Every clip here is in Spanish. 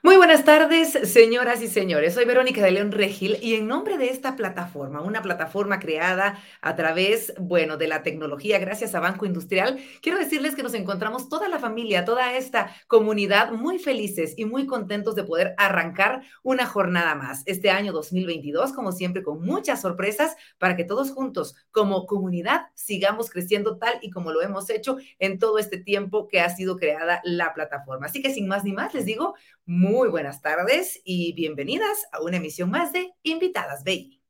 Muy buenas tardes, señoras y señores. Soy Verónica de León Regil y en nombre de esta plataforma, una plataforma creada a través, bueno, de la tecnología gracias a Banco Industrial, quiero decirles que nos encontramos toda la familia, toda esta comunidad muy felices y muy contentos de poder arrancar una jornada más este año 2022, como siempre, con muchas sorpresas para que todos juntos, como comunidad, sigamos creciendo tal y como lo hemos hecho en todo este tiempo que ha sido creada la plataforma. Así que sin más ni más, les digo, muy buenas tardes y bienvenidas a una emisión más de Invitadas Baby.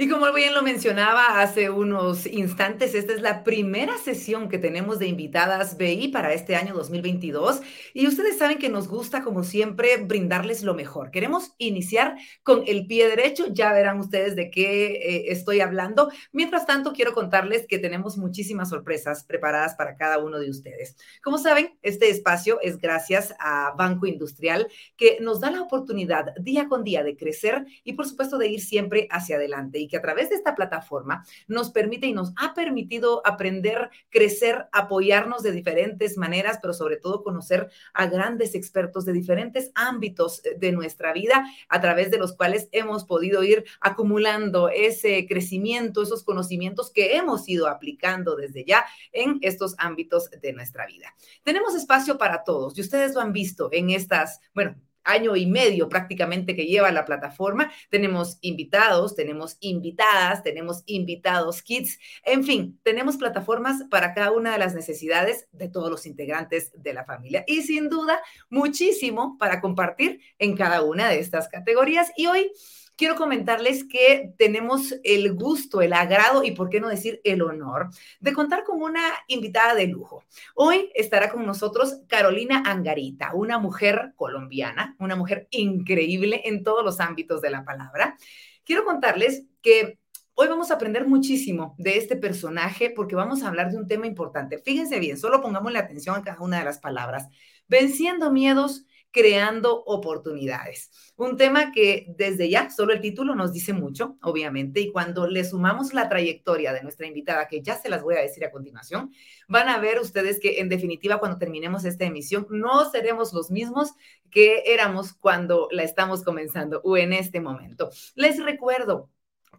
Y como bien lo mencionaba hace unos instantes, esta es la primera sesión que tenemos de invitadas BI para este año 2022 y ustedes saben que nos gusta, como siempre, brindarles lo mejor. Queremos iniciar con el pie derecho, ya verán ustedes de qué eh, estoy hablando. Mientras tanto, quiero contarles que tenemos muchísimas sorpresas preparadas para cada uno de ustedes. Como saben, este espacio es gracias a Banco Industrial que nos da la oportunidad día con día de crecer y, por supuesto, de ir siempre hacia adelante. Y que a través de esta plataforma nos permite y nos ha permitido aprender, crecer, apoyarnos de diferentes maneras, pero sobre todo conocer a grandes expertos de diferentes ámbitos eh, de nuestra vida, a través de los cuales hemos podido ir acumulando ese crecimiento, esos conocimientos que hemos ido aplicando desde ya en estos ámbitos de nuestra vida. Tenemos espacio para todos y ustedes lo han visto en estas, bueno, año y medio prácticamente que lleva la plataforma. Tenemos invitados, tenemos invitadas, tenemos invitados kits, en fin, tenemos plataformas para cada una de las necesidades de todos los integrantes de la familia y sin duda muchísimo para compartir en cada una de estas categorías. Y hoy quiero comentarles que tenemos el gusto, el agrado y, por qué no decir, el honor de contar con una invitada de lujo. Hoy estará con nosotros Carolina Angarita, una mujer colombiana, una mujer increíble en todos los ámbitos de la palabra. Quiero contarles que Hoy vamos a aprender muchísimo de este personaje porque vamos a hablar de un tema importante. Fíjense bien, solo pongamos la atención a cada una de las palabras. Venciendo miedos creando oportunidades. Un tema que desde ya, solo el título nos dice mucho, obviamente, y cuando le sumamos la trayectoria de nuestra invitada, que ya se las voy a decir a continuación, van a ver ustedes que en definitiva cuando terminemos esta emisión no seremos los mismos que éramos cuando la estamos comenzando o en este momento. Les recuerdo,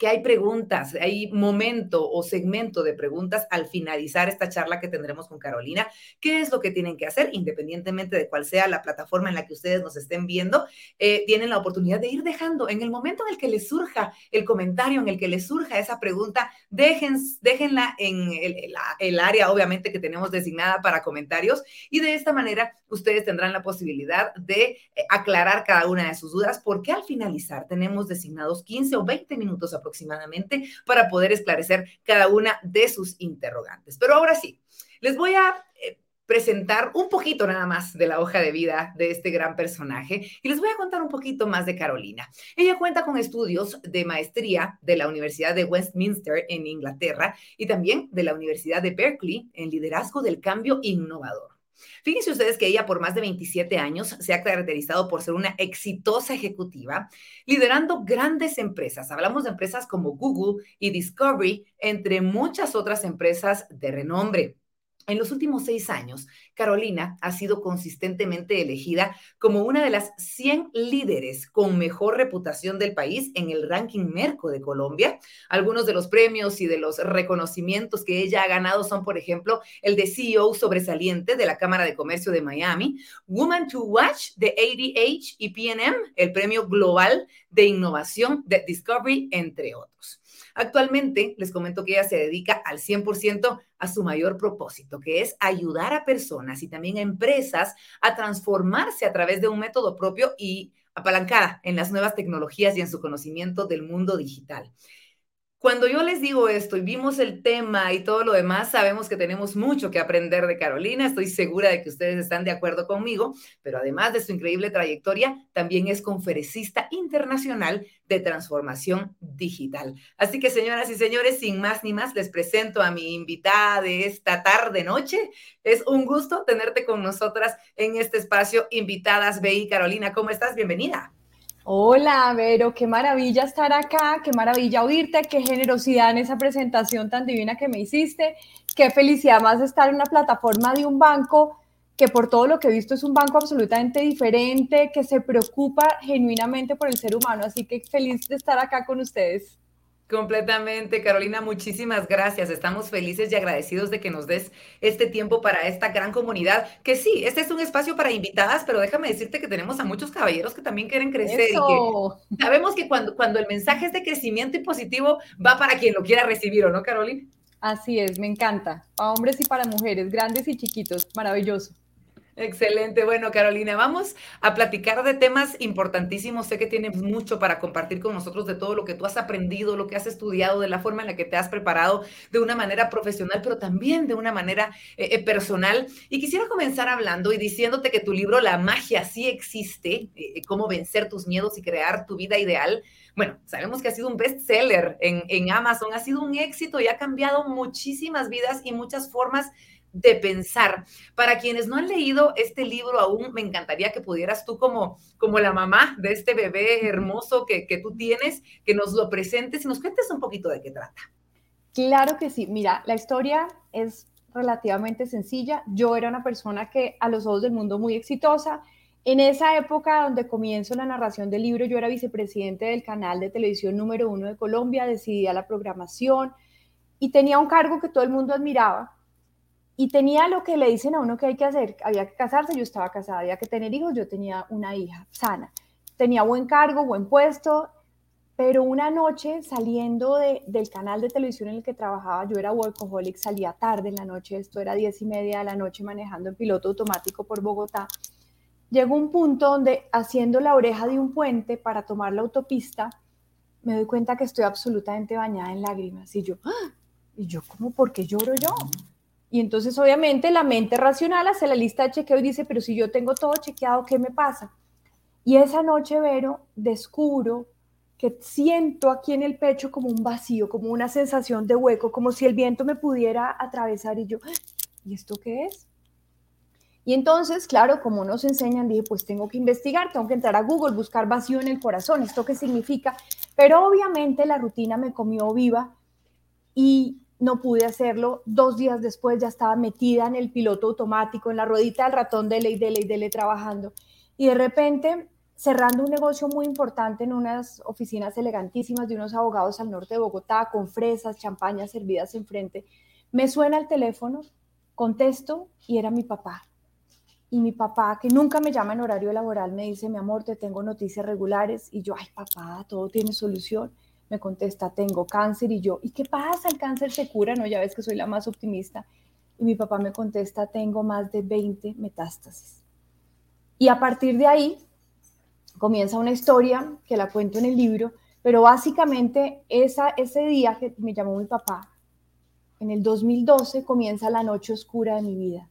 que hay preguntas, hay momento o segmento de preguntas al finalizar esta charla que tendremos con Carolina. ¿Qué es lo que tienen que hacer? Independientemente de cuál sea la plataforma en la que ustedes nos estén viendo, eh, tienen la oportunidad de ir dejando en el momento en el que les surja el comentario, en el que les surja esa pregunta, dejen, déjenla en el, el área, obviamente, que tenemos designada para comentarios y de esta manera ustedes tendrán la posibilidad de eh, aclarar cada una de sus dudas, porque al finalizar tenemos designados 15 o 20 minutos aproximadamente para poder esclarecer cada una de sus interrogantes. Pero ahora sí, les voy a eh, presentar un poquito nada más de la hoja de vida de este gran personaje y les voy a contar un poquito más de Carolina. Ella cuenta con estudios de maestría de la Universidad de Westminster en Inglaterra y también de la Universidad de Berkeley en liderazgo del cambio innovador. Fíjense ustedes que ella por más de 27 años se ha caracterizado por ser una exitosa ejecutiva, liderando grandes empresas. Hablamos de empresas como Google y Discovery, entre muchas otras empresas de renombre. En los últimos seis años, Carolina ha sido consistentemente elegida como una de las 100 líderes con mejor reputación del país en el ranking Merco de Colombia. Algunos de los premios y de los reconocimientos que ella ha ganado son, por ejemplo, el de CEO sobresaliente de la Cámara de Comercio de Miami, Woman to Watch de ADH y PNM, el premio global de innovación de Discovery, entre otros. Actualmente les comento que ella se dedica al 100% a su mayor propósito, que es ayudar a personas y también a empresas a transformarse a través de un método propio y apalancada en las nuevas tecnologías y en su conocimiento del mundo digital. Cuando yo les digo esto y vimos el tema y todo lo demás, sabemos que tenemos mucho que aprender de Carolina. Estoy segura de que ustedes están de acuerdo conmigo, pero además de su increíble trayectoria, también es conferencista internacional de transformación digital. Así que, señoras y señores, sin más ni más, les presento a mi invitada de esta tarde noche. Es un gusto tenerte con nosotras en este espacio. Invitadas, Bey Carolina, ¿cómo estás? Bienvenida. Hola, Vero, qué maravilla estar acá, qué maravilla oírte, qué generosidad en esa presentación tan divina que me hiciste, qué felicidad más estar en una plataforma de un banco que por todo lo que he visto es un banco absolutamente diferente, que se preocupa genuinamente por el ser humano, así que feliz de estar acá con ustedes. Completamente, Carolina, muchísimas gracias. Estamos felices y agradecidos de que nos des este tiempo para esta gran comunidad. Que sí, este es un espacio para invitadas, pero déjame decirte que tenemos a muchos caballeros que también quieren crecer y que sabemos que cuando, cuando el mensaje es de crecimiento y positivo va para quien lo quiera recibir, ¿o no, Carolina? Así es, me encanta. Para hombres y para mujeres, grandes y chiquitos, maravilloso. Excelente. Bueno, Carolina, vamos a platicar de temas importantísimos. Sé que tienes mucho para compartir con nosotros de todo lo que tú has aprendido, lo que has estudiado, de la forma en la que te has preparado de una manera profesional, pero también de una manera eh, eh, personal. Y quisiera comenzar hablando y diciéndote que tu libro La magia sí existe, eh, cómo vencer tus miedos y crear tu vida ideal. Bueno, sabemos que ha sido un bestseller en, en Amazon, ha sido un éxito y ha cambiado muchísimas vidas y muchas formas de pensar. Para quienes no han leído este libro aún, me encantaría que pudieras tú como, como la mamá de este bebé hermoso que, que tú tienes, que nos lo presentes y nos cuentes un poquito de qué trata. Claro que sí. Mira, la historia es relativamente sencilla. Yo era una persona que a los ojos del mundo muy exitosa. En esa época donde comienzo la narración del libro, yo era vicepresidente del canal de televisión número uno de Colombia, decidía la programación y tenía un cargo que todo el mundo admiraba y tenía lo que le dicen a uno que hay que hacer, había que casarse, yo estaba casada, había que tener hijos, yo tenía una hija sana, tenía buen cargo, buen puesto, pero una noche saliendo del canal de televisión en el que trabajaba, yo era workaholic, salía tarde en la noche, esto era diez y media de la noche manejando en piloto automático por Bogotá, llegó un punto donde haciendo la oreja de un puente para tomar la autopista, me doy cuenta que estoy absolutamente bañada en lágrimas y yo, ¡ah! y yo, ¿cómo? ¿Por qué lloro yo? Y entonces obviamente la mente racional hace la lista de chequeo y dice, pero si yo tengo todo chequeado, ¿qué me pasa? Y esa noche, Vero, descubro que siento aquí en el pecho como un vacío, como una sensación de hueco, como si el viento me pudiera atravesar y yo, ah, ¿y esto qué es? Y entonces, claro, como nos enseñan, dije, pues tengo que investigar, tengo que entrar a Google, buscar vacío en el corazón, ¿esto qué significa? Pero obviamente la rutina me comió viva y no pude hacerlo. Dos días después ya estaba metida en el piloto automático, en la ruedita del ratón de ley, de ley, de ley, trabajando. Y de repente, cerrando un negocio muy importante en unas oficinas elegantísimas de unos abogados al norte de Bogotá, con fresas, champañas servidas enfrente, me suena el teléfono, contesto y era mi papá. Y mi papá, que nunca me llama en horario laboral, me dice, mi amor, te tengo noticias regulares. Y yo, ay, papá, todo tiene solución me contesta, tengo cáncer y yo, ¿y qué pasa? ¿El cáncer se cura? No, ya ves que soy la más optimista. Y mi papá me contesta, tengo más de 20 metástasis. Y a partir de ahí comienza una historia que la cuento en el libro, pero básicamente esa, ese día que me llamó mi papá, en el 2012 comienza la noche oscura de mi vida.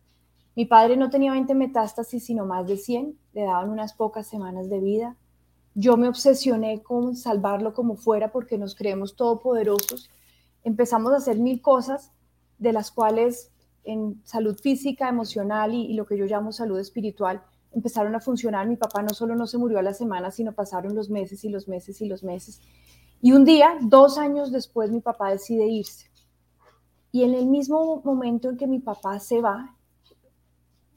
Mi padre no tenía 20 metástasis, sino más de 100, le daban unas pocas semanas de vida yo me obsesioné con salvarlo como fuera porque nos creemos todopoderosos. Empezamos a hacer mil cosas de las cuales en salud física, emocional y, lo que yo llamo salud espiritual empezaron a funcionar. Mi papá no solo no se murió a la semana, sino pasaron los meses y los meses y los meses. Y un día, dos años después, mi papá decide irse. Y en el mismo momento en que mi papá se va,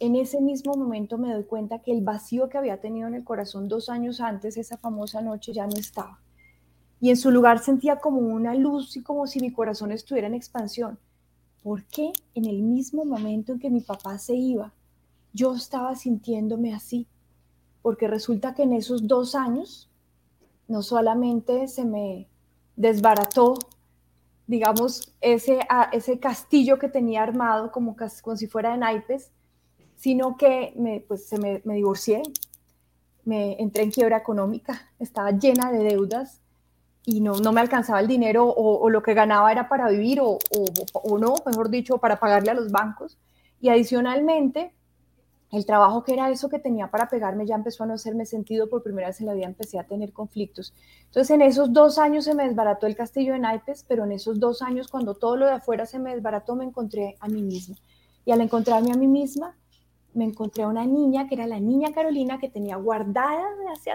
en ese mismo momento me doy cuenta que el vacío que había tenido en el corazón dos años antes, esa famosa noche, ya no estaba. Y en su lugar sentía como una luz y como si mi corazón estuviera en expansión. ¿Por qué en el mismo momento en que mi papá se iba, yo estaba sintiéndome así? Porque resulta que en esos dos años no solamente se me desbarató, digamos, ese, ese castillo que tenía armado como, como si fuera de naipes, sino que me, pues, se me, divorcié, me entré en quiebra económica, estaba llena de deudas y no, no me alcanzaba el dinero o, lo que ganaba era para vivir o, o, no, mejor dicho, para pagarle a los bancos. Y adicionalmente, el trabajo que era eso que tenía para pegarme ya empezó a no hacerme sentido, por primera vez en la vida empecé a tener conflictos. Entonces en esos dos años se me desbarató el castillo de naipes, pero en esos dos años cuando todo lo de afuera se me desbarató me encontré a mí misma. Y al encontrarme a mí misma, me encontré a una niña que era la niña Carolina que tenía guardada de hace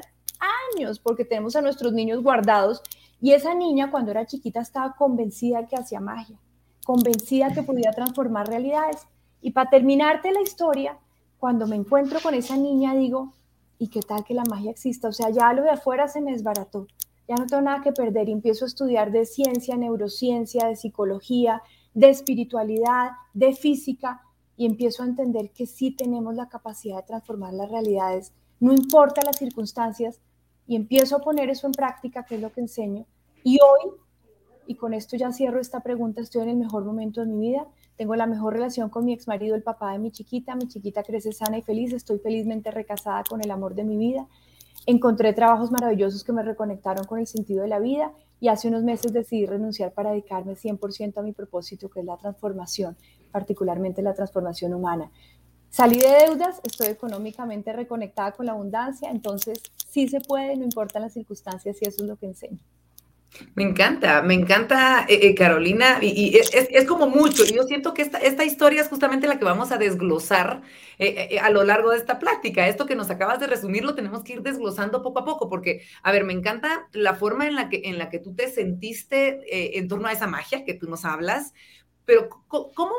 años, porque tenemos a nuestros niños guardados. Y esa niña cuando era chiquita estaba convencida que hacía magia, convencida que podía transformar realidades. Y para terminarte la historia, cuando me encuentro con esa niña digo, ¿y qué tal que la magia exista? O sea, ya lo de afuera se me desbarató, ya no tengo nada que perder y empiezo a estudiar de ciencia, neurociencia, de psicología, de espiritualidad, de física y empiezo a entender que sí tenemos la capacidad de transformar las realidades, no importa las circunstancias, y empiezo a poner eso en práctica, que es lo que enseño. Y hoy, y con esto ya cierro esta pregunta, estoy en el mejor momento de mi vida, tengo la mejor relación con mi ex marido, el papá de mi chiquita, mi chiquita crece sana y feliz, estoy felizmente recasada con el amor de mi vida, encontré trabajos maravillosos que me reconectaron con el sentido de la vida y hace unos meses decidí renunciar para dedicarme 100% a mi propósito, que es la transformación, particularmente la transformación humana. Salí de deudas, estoy económicamente reconectada con la abundancia, entonces sí se puede, no importan las circunstancias y eso es lo que enseño. Me encanta, me encanta, eh, eh, Carolina, y, es, como mucho. Yo siento que esta, esta historia es justamente la que vamos a desglosar eh, a lo largo de esta plática. Esto que nos acabas de resumir lo tenemos que ir desglosando poco a poco, porque, a ver, me encanta la forma en la que, en la que tú te sentiste en torno a esa magia que tú nos hablas, pero ¿cómo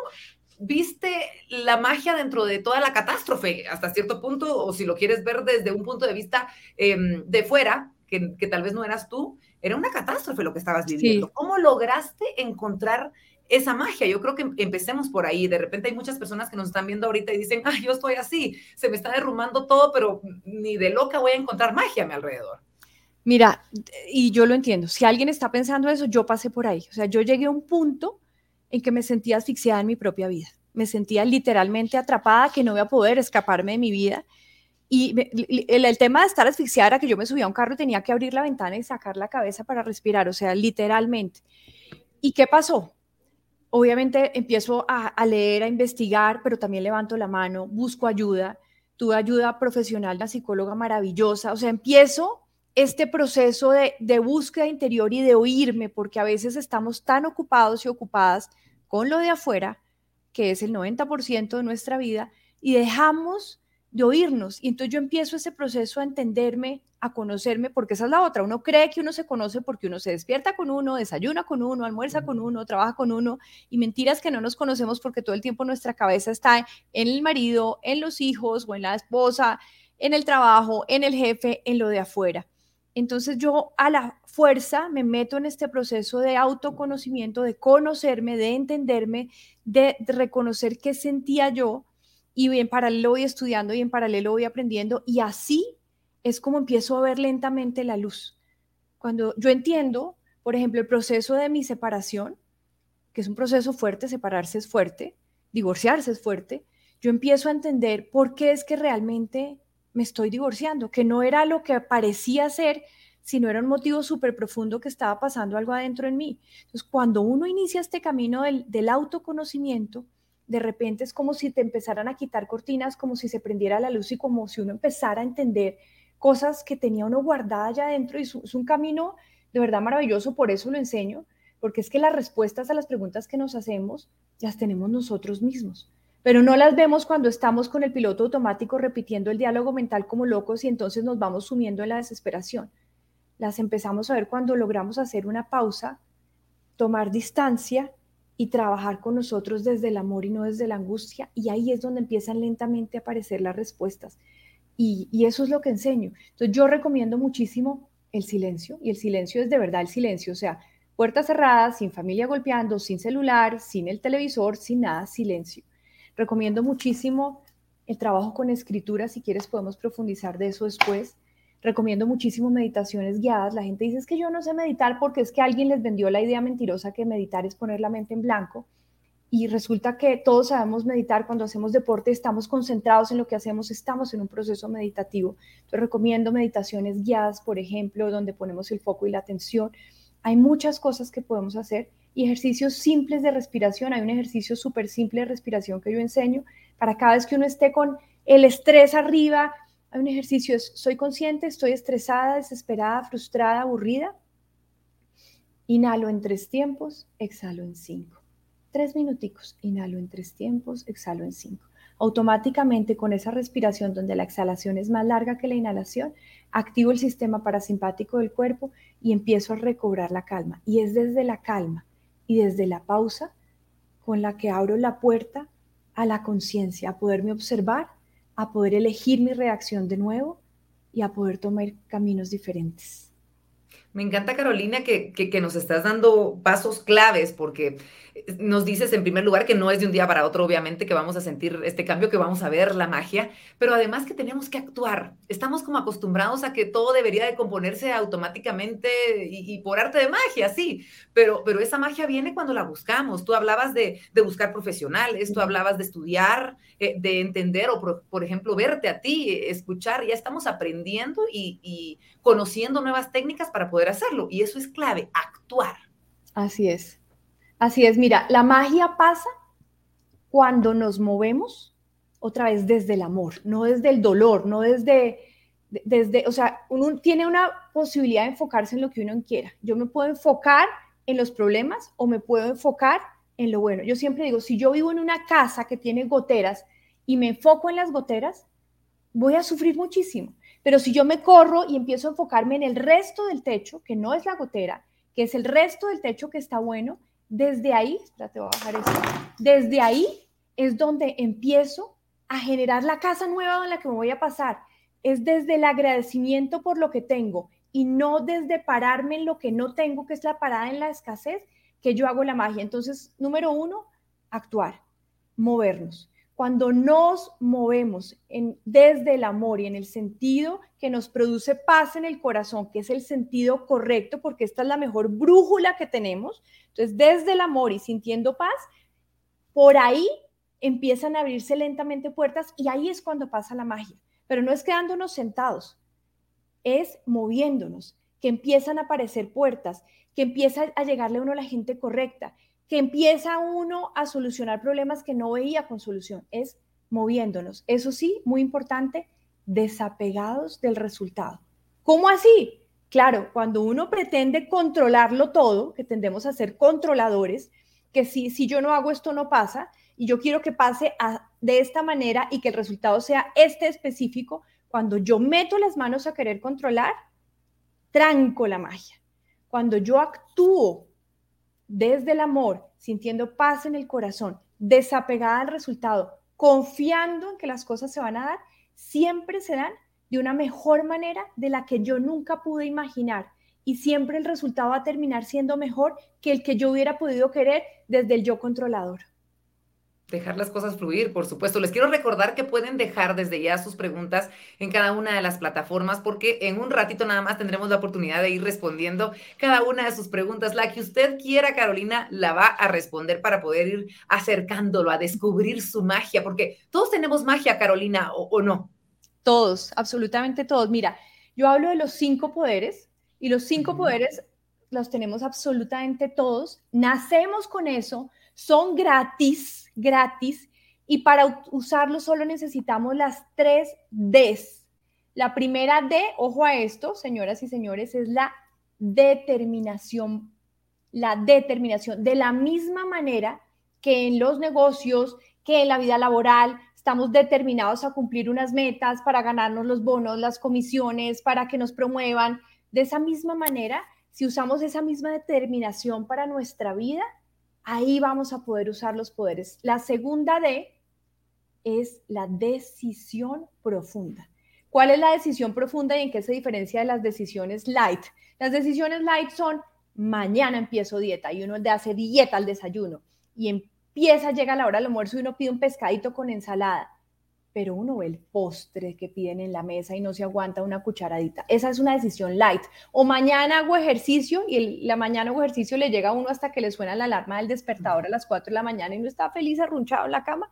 viste la magia dentro de toda la catástrofe hasta cierto punto, o si lo quieres ver desde un punto de vista em, de fuera, que tal vez no eras tú? Era una catástrofe lo que estabas viviendo. ¿Cómo lograste encontrar esa magia? Yo creo que empecemos por ahí. De repente hay muchas personas que nos están viendo ahorita y dicen, ay, yo estoy así, se me está derrumbando todo, pero ni de loca voy a encontrar magia a mi alrededor. Mira, y yo lo entiendo. Si alguien está pensando eso, yo pasé por ahí. O sea, yo llegué a un punto en que me sentía asfixiada en mi propia vida. Me sentía literalmente atrapada, que no iba a poder escaparme de mi vida y el, tema de estar asfixiada era que yo me subía a un carro y tenía que abrir la ventana y sacar la cabeza para respirar, o sea, literalmente. ¿Y qué pasó? Obviamente empiezo a, leer, a investigar, pero también levanto la mano, busco ayuda, tuve ayuda profesional, la psicóloga maravillosa, o sea, empiezo este proceso de, de búsqueda interior y de oírme, porque a veces estamos tan ocupados y ocupadas con lo de afuera, que es el 90% de nuestra vida, y dejamos de oírnos. Y entonces yo empiezo ese proceso a entenderme, a conocerme, porque esa es la otra. Uno cree que uno se conoce porque uno se despierta con uno, desayuna con uno, almuerza con uno, trabaja con uno. Y mentiras que no nos conocemos porque todo el tiempo nuestra cabeza está en el marido, en los hijos o en la esposa, en el trabajo, en el jefe, en lo de afuera. Entonces yo a la fuerza me meto en este proceso de autoconocimiento, de conocerme, de entenderme, de reconocer qué sentía yo y en paralelo voy estudiando y en paralelo voy aprendiendo y así es como empiezo a ver lentamente la luz. Cuando yo entiendo, por ejemplo, el proceso de mi separación, que es un proceso fuerte, separarse es fuerte, divorciarse es fuerte, yo empiezo a entender por qué es que realmente me estoy divorciando, que no era lo que parecía ser, sino era un motivo súper profundo que estaba pasando algo adentro en mí. Entonces, cuando uno inicia este camino del, del autoconocimiento, de repente es como si te empezaran a quitar cortinas, como si se prendiera la luz y como si uno empezara a entender cosas que tenía uno guardada allá adentro y es un camino de verdad maravilloso, por eso lo enseño, porque es que las respuestas a las preguntas que nos hacemos las tenemos nosotros mismos, pero no las vemos cuando estamos con el piloto automático repitiendo el diálogo mental como locos y entonces nos vamos sumiendo en la desesperación. Las empezamos a ver cuando logramos hacer una pausa, tomar distancia y trabajar con nosotros desde el amor y no desde la angustia. Y ahí es donde empiezan lentamente a aparecer las respuestas. Y, eso es lo que enseño. Entonces yo recomiendo muchísimo el silencio y el silencio es de verdad el silencio, o sea, puertas cerradas, sin familia golpeando, sin celular, sin el televisor, sin nada, silencio. Recomiendo muchísimo el trabajo con escritura, si quieres podemos profundizar de eso después Recomiendo muchísimo meditaciones guiadas. La gente dice es que yo no sé meditar porque es que alguien les vendió la idea mentirosa que meditar es poner la mente en blanco. Y resulta que todos sabemos meditar cuando hacemos deporte, estamos concentrados en lo que hacemos, estamos en un proceso meditativo. Recomiendo meditaciones guiadas, por ejemplo, donde ponemos el foco y la atención. Hay muchas cosas que podemos hacer y ejercicios simples de respiración. Hay un ejercicio súper simple de respiración que yo enseño para cada vez que uno esté con el estrés arriba, hay un ejercicio, soy consciente, estoy estresada, desesperada, frustrada, aburrida. Inhalo en tres tiempos, exhalo en cinco. Tres minuticos, inhalo en tres tiempos, exhalo en cinco. automáticamente con esa respiración donde la exhalación es más larga que la inhalación, activo el sistema parasimpático del cuerpo y empiezo a recobrar la calma. Y es desde la calma y desde la pausa con la que abro la puerta a la conciencia, a poderme observar, a poder elegir mi reacción de nuevo y a poder tomar caminos diferentes. Me encanta, Carolina, que, que, nos estás dando pasos claves, porque nos dices en primer lugar que no es de un día para otro, obviamente, que vamos a sentir este cambio, que vamos a ver la magia, pero además que tenemos que actuar. Estamos como acostumbrados a que todo debería de componerse automáticamente y, por arte de magia, sí, pero, pero esa magia viene cuando la buscamos. Tú hablabas de, de buscar profesionales, tú hablabas de estudiar, eh, de entender o, por, por, ejemplo, verte a ti, escuchar. Ya estamos aprendiendo y, y conociendo nuevas técnicas para poder hacerlo. Y eso es clave, actuar. Así es. Así es. Mira, la magia pasa cuando nos movemos otra vez desde el amor, no desde el dolor, no desde, desde, o sea, uno tiene una posibilidad de enfocarse en lo que uno quiera. Yo me puedo enfocar en los problemas o me puedo enfocar en lo bueno. Yo siempre digo, si yo vivo en una casa que tiene goteras y me enfoco en las goteras, voy a sufrir muchísimo. Pero si yo me corro y empiezo a enfocarme en el resto del techo, que no es la gotera, que es el resto del techo que está bueno, desde ahí, espérate, voy a bajar esto, desde ahí es donde empiezo a generar la casa nueva en la que me voy a pasar. Es desde el agradecimiento por lo que tengo y no desde pararme en lo que no tengo, que es la parada en la escasez, que yo hago la magia. Entonces, número uno, actuar, movernos cuando nos movemos desde el amor y en el sentido que nos produce paz en el corazón, que es el sentido correcto, porque esta es la mejor brújula que tenemos, entonces desde el amor y sintiendo paz, por ahí empiezan a abrirse lentamente puertas y ahí es cuando pasa la magia, pero no es quedándonos sentados, es moviéndonos, que empiezan a aparecer puertas, que empieza a llegarle a uno la gente correcta, que empieza uno a solucionar problemas que no veía con solución, es moviéndonos. Eso sí, muy importante, desapegados del resultado. ¿Cómo así? Claro, cuando uno pretende controlarlo todo, que tendemos a ser controladores, que si, si yo no hago esto no pasa, y yo quiero que pase de esta manera y que el resultado sea este específico, cuando yo meto las manos a querer controlar, tranco la magia. Cuando yo actúo desde el amor, sintiendo paz en el corazón, desapegada al resultado, confiando en que las cosas se van a dar, siempre se dan de una mejor manera de la que yo nunca pude imaginar. Y siempre el resultado va a terminar siendo mejor que el que yo hubiera podido querer desde el yo controlador dejar las cosas fluir, por supuesto. Les quiero recordar que pueden dejar desde ya sus preguntas en cada una de las plataformas porque en un ratito nada más tendremos la oportunidad de ir respondiendo cada una de sus preguntas. La que usted quiera, Carolina, la va a responder para poder ir acercándolo a descubrir su magia, porque todos tenemos magia, Carolina, o, no. Todos, absolutamente todos. Mira, yo hablo de los cinco poderes y los cinco poderes los tenemos absolutamente todos. Nacemos con eso, son gratis gratis y para usarlo solo necesitamos las tres Ds. La primera D, ojo a esto, señoras y señores, es la determinación. La determinación. De la misma manera que en los negocios, que en la vida laboral, estamos determinados a cumplir unas metas para ganarnos los bonos, las comisiones, para que nos promuevan. De esa misma manera, si usamos esa misma determinación para nuestra vida, ahí vamos a poder usar los poderes. La segunda D es la decisión profunda. ¿Cuál es la decisión profunda y en qué se diferencia de las decisiones light? Las decisiones light son mañana empiezo dieta y uno de hace dieta al desayuno y empieza, llega la hora del almuerzo y uno pide un pescadito con ensalada pero uno ve el postre que piden en la mesa y no se aguanta una cucharadita. Esa es una decisión light. O mañana hago ejercicio y la mañana hago ejercicio le llega a uno hasta que le suena la alarma del despertador a las 4 de la mañana y no está feliz arrunchado en la cama.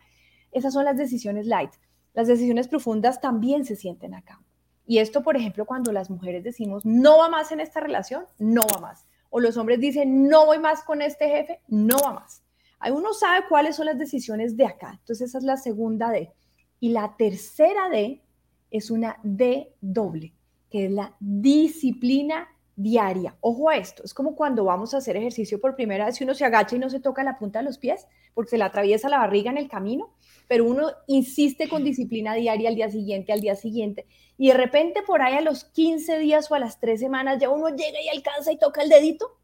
Esas son las decisiones light. Las decisiones profundas también se sienten acá. Y esto, por ejemplo, cuando las mujeres decimos, no va más en esta relación, no va más. O los hombres dicen, no voy más con este jefe, no va más. Uno sabe cuáles son las decisiones de acá. Entonces esa es la segunda de y la tercera D es una D doble, que es la disciplina diaria. Ojo a esto, es como cuando vamos a hacer ejercicio por primera vez y uno se agacha y no se toca la punta de los pies porque se le atraviesa la barriga en el camino. pero uno insiste con disciplina diaria al día siguiente, al día siguiente, y de repente por ahí a los 15 días o a las 3 semanas ya uno llega y alcanza y toca el dedito.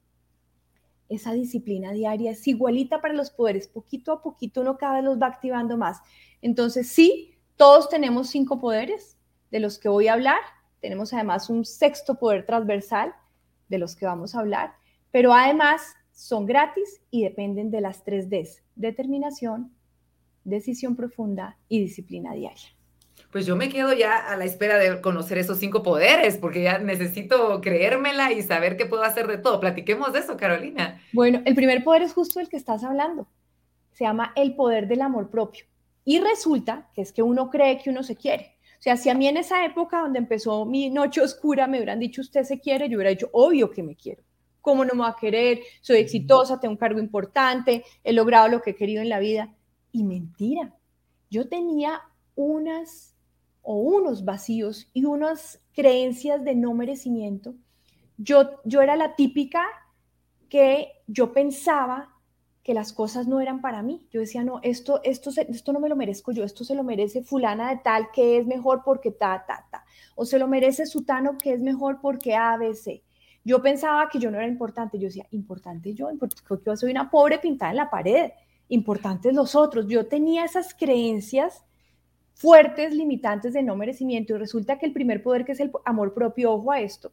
Esa disciplina diaria es igualita para los poderes, poquito a poquito uno cada vez los va activando más. Entonces sí, todos tenemos cinco poderes de los que voy a hablar, tenemos además un sexto poder transversal de los que vamos a hablar, pero además son gratis y dependen de las tres Ds, determinación, decisión profunda y disciplina diaria. Pues yo me quedo ya a la espera de conocer esos cinco poderes, porque ya necesito creérmela y saber que puedo hacer de todo. Platiquemos de eso, Carolina. Bueno, el primer poder es justo el que estás hablando. Se llama el poder del amor propio. Y resulta que es que uno cree que uno se quiere. O sea, si a mí en esa época donde empezó mi noche oscura me hubieran dicho usted se quiere, yo hubiera dicho, obvio que me quiero. ¿Cómo no me va a querer? Soy exitosa, tengo un cargo importante, he logrado lo que he querido en la vida. Y mentira, yo tenía unas o unos vacíos y unas creencias de no merecimiento. Yo, yo era la típica que yo pensaba que las cosas no eran para mí. Yo decía, no, esto, esto, esto no me lo merezco yo, esto se lo merece fulana de tal que es mejor porque ta, ta, ta. O se lo merece sutano que es mejor porque A, B, C. Yo pensaba que yo no era importante. Yo decía, importante yo, porque yo soy una pobre pintada en la pared. Importantes los otros. Yo tenía esas creencias fuertes, limitantes de no merecimiento. Y resulta que el primer poder, que es el amor propio, ojo a esto,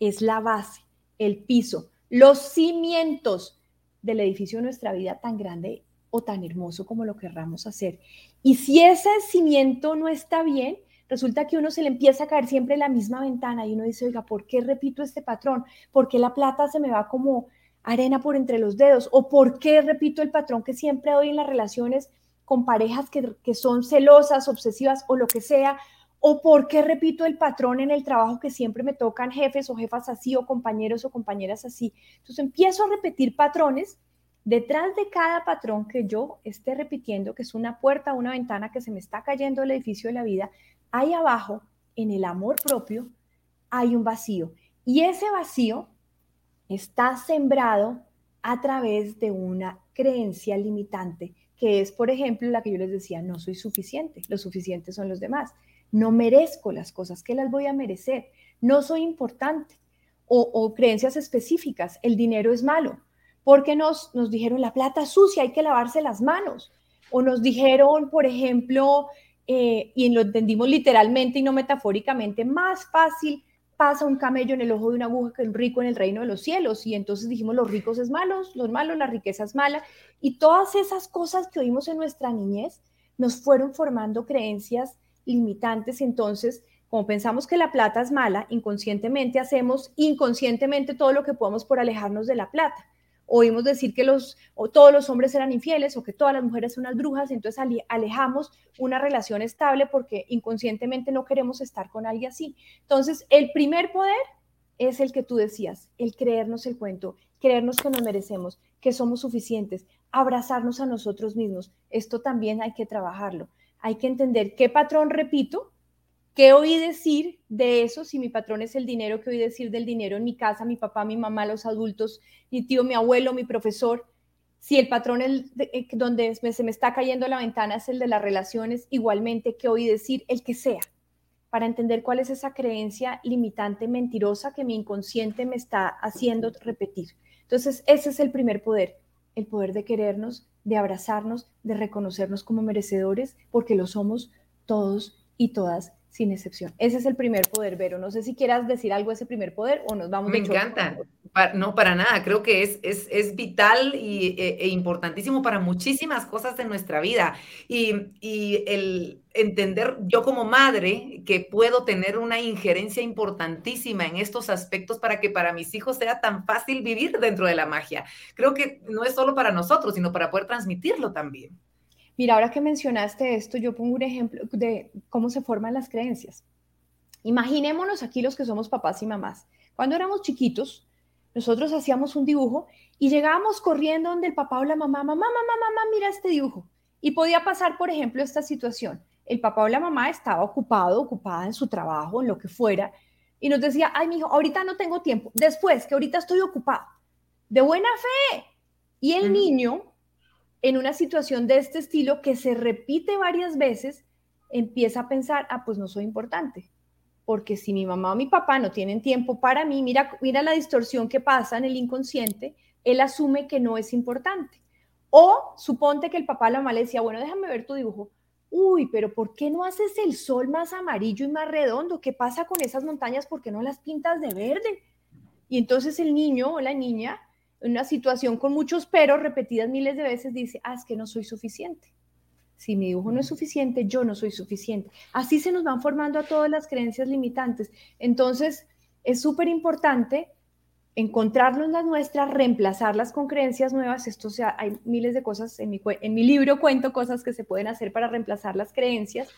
es la base, el piso, los cimientos del edificio de nuestra vida tan grande o tan hermoso como lo querramos hacer. Y si ese cimiento no está bien, resulta que uno se le empieza a caer siempre la misma ventana y uno dice, oiga, ¿por qué repito este patrón? ¿Por qué la plata se me va como arena por entre los dedos? ¿O por qué repito el patrón que siempre doy en las relaciones con parejas que, que son celosas, obsesivas o lo que sea? ¿O por qué repito el patrón en el trabajo que siempre me tocan jefes o jefas así o compañeros o compañeras así? Entonces empiezo a repetir patrones. Detrás de cada patrón que yo esté repitiendo, que es una puerta, una ventana que se me está cayendo el edificio de la vida, ahí abajo, en el amor propio, hay un vacío. Y ese vacío está sembrado a través de una creencia limitante, que es, por ejemplo, la que yo les decía, no soy suficiente, los suficientes son los demás, no merezco las cosas, que las voy a merecer, no soy importante, o, creencias específicas, el dinero es malo, porque nos, nos dijeron la plata sucia, hay que lavarse las manos, o nos dijeron, por ejemplo, eh, y lo entendimos literalmente y no metafóricamente, más fácil pasa un camello en el ojo de una aguja que un rico en el reino de los cielos. Y entonces dijimos, los ricos es malos, los malos, la riqueza es mala. Y todas esas cosas que oímos en nuestra niñez nos fueron formando creencias limitantes. Entonces, como pensamos que la plata es mala, inconscientemente hacemos inconscientemente todo lo que podamos por alejarnos de la plata oímos decir que los, o todos los hombres eran infieles o que todas las mujeres son unas brujas, entonces alejamos una relación estable porque inconscientemente no queremos estar con alguien así. Entonces, el primer poder es el que tú decías, el creernos el cuento, creernos que nos merecemos, que somos suficientes, abrazarnos a nosotros mismos. Esto también hay que trabajarlo. Hay que entender qué patrón repito ¿Qué oí decir de eso? Si mi patrón es el dinero, ¿qué oí decir del dinero en mi casa, mi papá, mi mamá, los adultos, mi tío, mi abuelo, mi profesor? Si el patrón el eh, donde se me está cayendo la ventana es el de las relaciones, igualmente, ¿qué oí decir? El que sea, para entender cuál es esa creencia limitante, mentirosa que mi inconsciente me está haciendo repetir. Entonces, ese es el primer poder, el poder de querernos, de abrazarnos, de reconocernos como merecedores, porque lo somos todos y todas sin excepción. Ese es el primer poder, Vero. No sé si quieras decir algo de ese primer poder o nos vamos. Me encanta. no, para nada. Creo que es, es, es vital y, e, e, importantísimo para muchísimas cosas de nuestra vida. Y, y, el entender yo como madre que puedo tener una injerencia importantísima en estos aspectos para que para mis hijos sea tan fácil vivir dentro de la magia. Creo que no es solo para nosotros, sino para poder transmitirlo también. Mira, ahora que mencionaste esto, yo pongo un ejemplo de cómo se forman las creencias. Imaginémonos aquí los que somos papás y mamás. Cuando éramos chiquitos, nosotros hacíamos un dibujo y llegábamos corriendo donde el papá o la mamá, mamá, mamá, mamá, mira este dibujo. Y podía pasar, por ejemplo, esta situación. El papá o la mamá estaba ocupado, ocupada en su trabajo, en lo que fuera, y nos decía, ay, mi hijo, ahorita no tengo tiempo, después, que ahorita estoy ocupado. De buena fe. Y el niño en una situación de este estilo que se repite varias veces, empieza a pensar, ah, pues no soy importante. Porque si mi mamá o mi papá no tienen tiempo para mí, mira, mira la distorsión que pasa en el inconsciente, él asume que no es importante. O suponte que el papá o la mamá le decía, bueno, déjame ver tu dibujo. Uy, pero ¿por qué no haces el sol más amarillo y más redondo? ¿Qué pasa con esas montañas? ¿Por qué no las pintas de verde? Y entonces el niño o la niña, una situación con muchos peros repetidas miles de veces, dice, ah, es que no soy suficiente. Si mi dibujo no es suficiente, yo no soy suficiente. Así se nos van formando a todas las creencias limitantes. Entonces, es súper importante encontrarnos las nuestras, reemplazarlas con creencias nuevas. Esto sea, hay miles de cosas, en mi, en mi libro cuento cosas que se pueden hacer para reemplazar las creencias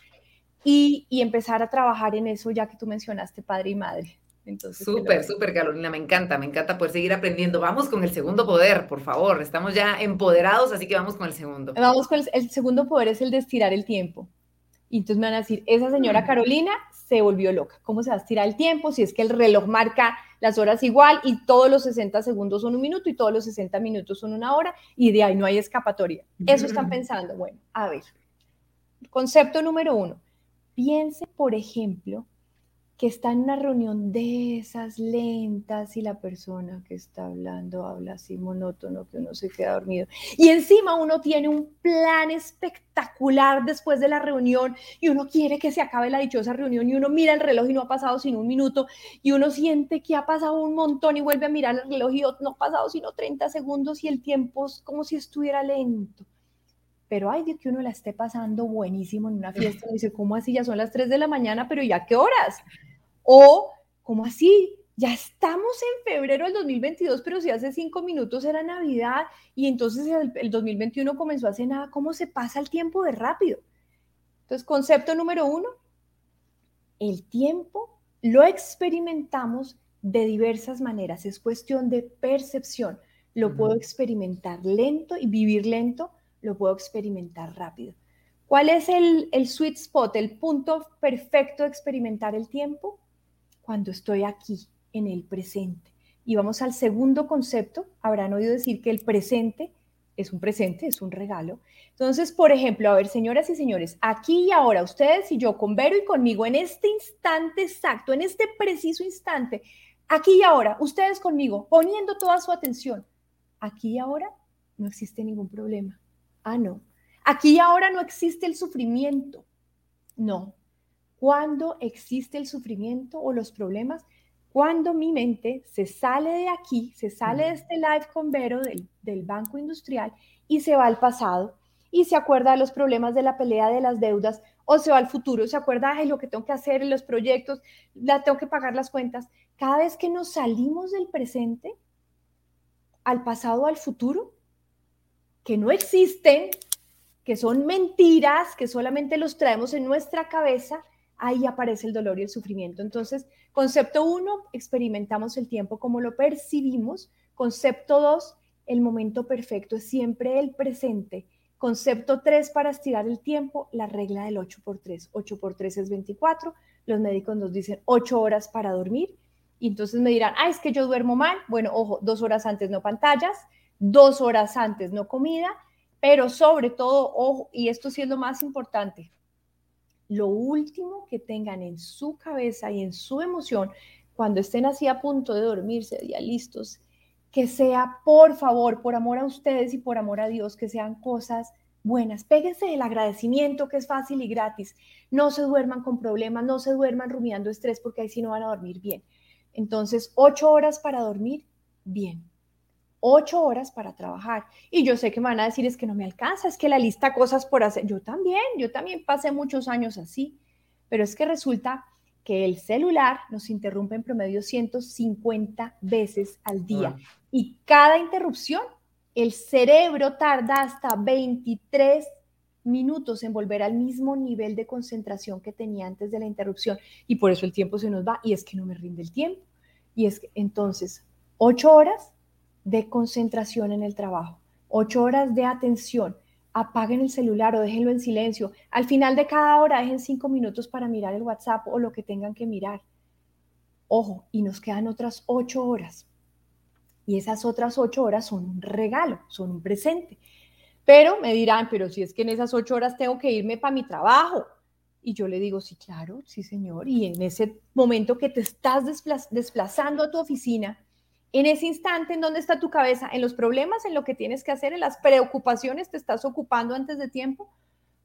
y, y empezar a trabajar en eso, ya que tú mencionaste padre y madre. Entonces, súper, súper, Carolina, me encanta, me encanta poder seguir aprendiendo. Vamos con el segundo poder, por favor. Estamos ya empoderados, así que vamos con el segundo. Vamos con el, segundo poder, es el de estirar el tiempo. Y entonces me van a decir, esa señora mm. Carolina se volvió loca. ¿Cómo se va a estirar el tiempo si es que el reloj marca las horas igual y todos los 60 segundos son un minuto y todos los 60 minutos son una hora y de ahí no hay escapatoria? Eso están pensando. Bueno, a ver. Concepto número uno. Piense, por ejemplo, que está en una reunión de esas lentas y la persona que está hablando habla así monótono que uno se queda dormido. Y encima uno tiene un plan espectacular después de la reunión y uno quiere que se acabe la dichosa reunión y uno mira el reloj y no ha pasado sino un minuto y uno siente que ha pasado un montón y vuelve a mirar el reloj y no ha pasado sino 30 segundos y el tiempo es como si estuviera lento pero ay, de que uno la esté pasando buenísimo en una fiesta, y dice, ¿cómo así? Ya son las 3 de la mañana, pero ¿ya qué horas? O, ¿cómo así? Ya estamos en febrero del 2022, pero si hace cinco minutos era Navidad y entonces el, 2021 comenzó hace nada, ¿cómo se pasa el tiempo de rápido? Entonces, concepto número uno, el tiempo lo experimentamos de diversas maneras, es cuestión de percepción. Lo puedo experimentar lento y vivir lento, lo puedo experimentar rápido. ¿Cuál es el, el sweet spot, el punto perfecto de experimentar el tiempo? cuando estoy aquí, en el presente. Y vamos al segundo concepto. Habrán oído decir que el presente es un presente, es un regalo. Entonces, por ejemplo, a ver, señoras y señores, aquí y ahora, ustedes y yo, con Vero y conmigo, en este instante exacto, en este preciso instante, aquí y ahora, ustedes conmigo, poniendo toda su atención, aquí y ahora no existe ningún problema. Ah, no. Aquí y ahora no existe el sufrimiento. No, cuando existe el sufrimiento o los problemas, cuando mi mente se sale de aquí, se sale de este live con Vero del, Banco Industrial y se va al pasado y se acuerda de los problemas de la pelea de las deudas o se va al futuro, se acuerda de lo que tengo que hacer los proyectos, la tengo que pagar las cuentas. Cada vez que nos salimos del presente al pasado al futuro, que no existen, que son mentiras, que solamente los traemos en nuestra cabeza, ahí aparece el dolor y el sufrimiento. Entonces, concepto uno, experimentamos el tiempo como lo percibimos. Concepto dos, el momento perfecto es siempre el presente. Concepto tres, para estirar el tiempo, la regla del 8 por 3. 8 por 3 es 24. Los médicos nos dicen 8 horas para dormir. Y entonces me dirán, ah, es que yo duermo mal. Bueno, ojo, dos horas antes no pantallas, dos horas antes no comida, pero sobre todo, ojo, y esto sí es lo más importante, lo último que tengan en su cabeza y en su emoción cuando estén así a punto de dormirse, ya listos, que sea, por favor, por amor a ustedes y por amor a Dios, que sean cosas buenas. Péguense el agradecimiento que es fácil y gratis. No se duerman con problemas, no se duerman rumiando estrés porque ahí sí no van a dormir bien. Entonces, ocho horas para dormir, bien ocho horas para trabajar. Y yo sé que me van a decir es que no me alcanza, es que la lista cosas por hacer. Yo también, yo también pasé muchos años así, pero es que resulta que el celular nos interrumpe en promedio 150 veces al día. Y cada interrupción, el cerebro tarda hasta 23 minutos en volver al mismo nivel de concentración que tenía antes de la interrupción. Y por eso el tiempo se nos va. Y es que no me rinde el tiempo. Y es que entonces, ocho horas de concentración en el trabajo, ocho horas de atención. Apaguen el celular o déjenlo en silencio. Al final de cada hora dejen cinco minutos para mirar el WhatsApp o lo que tengan que mirar. Ojo, y nos quedan otras ocho horas. Y esas otras ocho horas son un regalo, son un presente. Pero me dirán, pero si es que en esas ocho horas tengo que irme para mi trabajo. Y yo le digo, sí, claro, sí, señor. Y en ese momento que te estás desplazando a tu oficina, en ese instante, ¿en dónde está tu cabeza? ¿En los problemas, en lo que tienes que hacer, en las preocupaciones te estás ocupando antes de tiempo?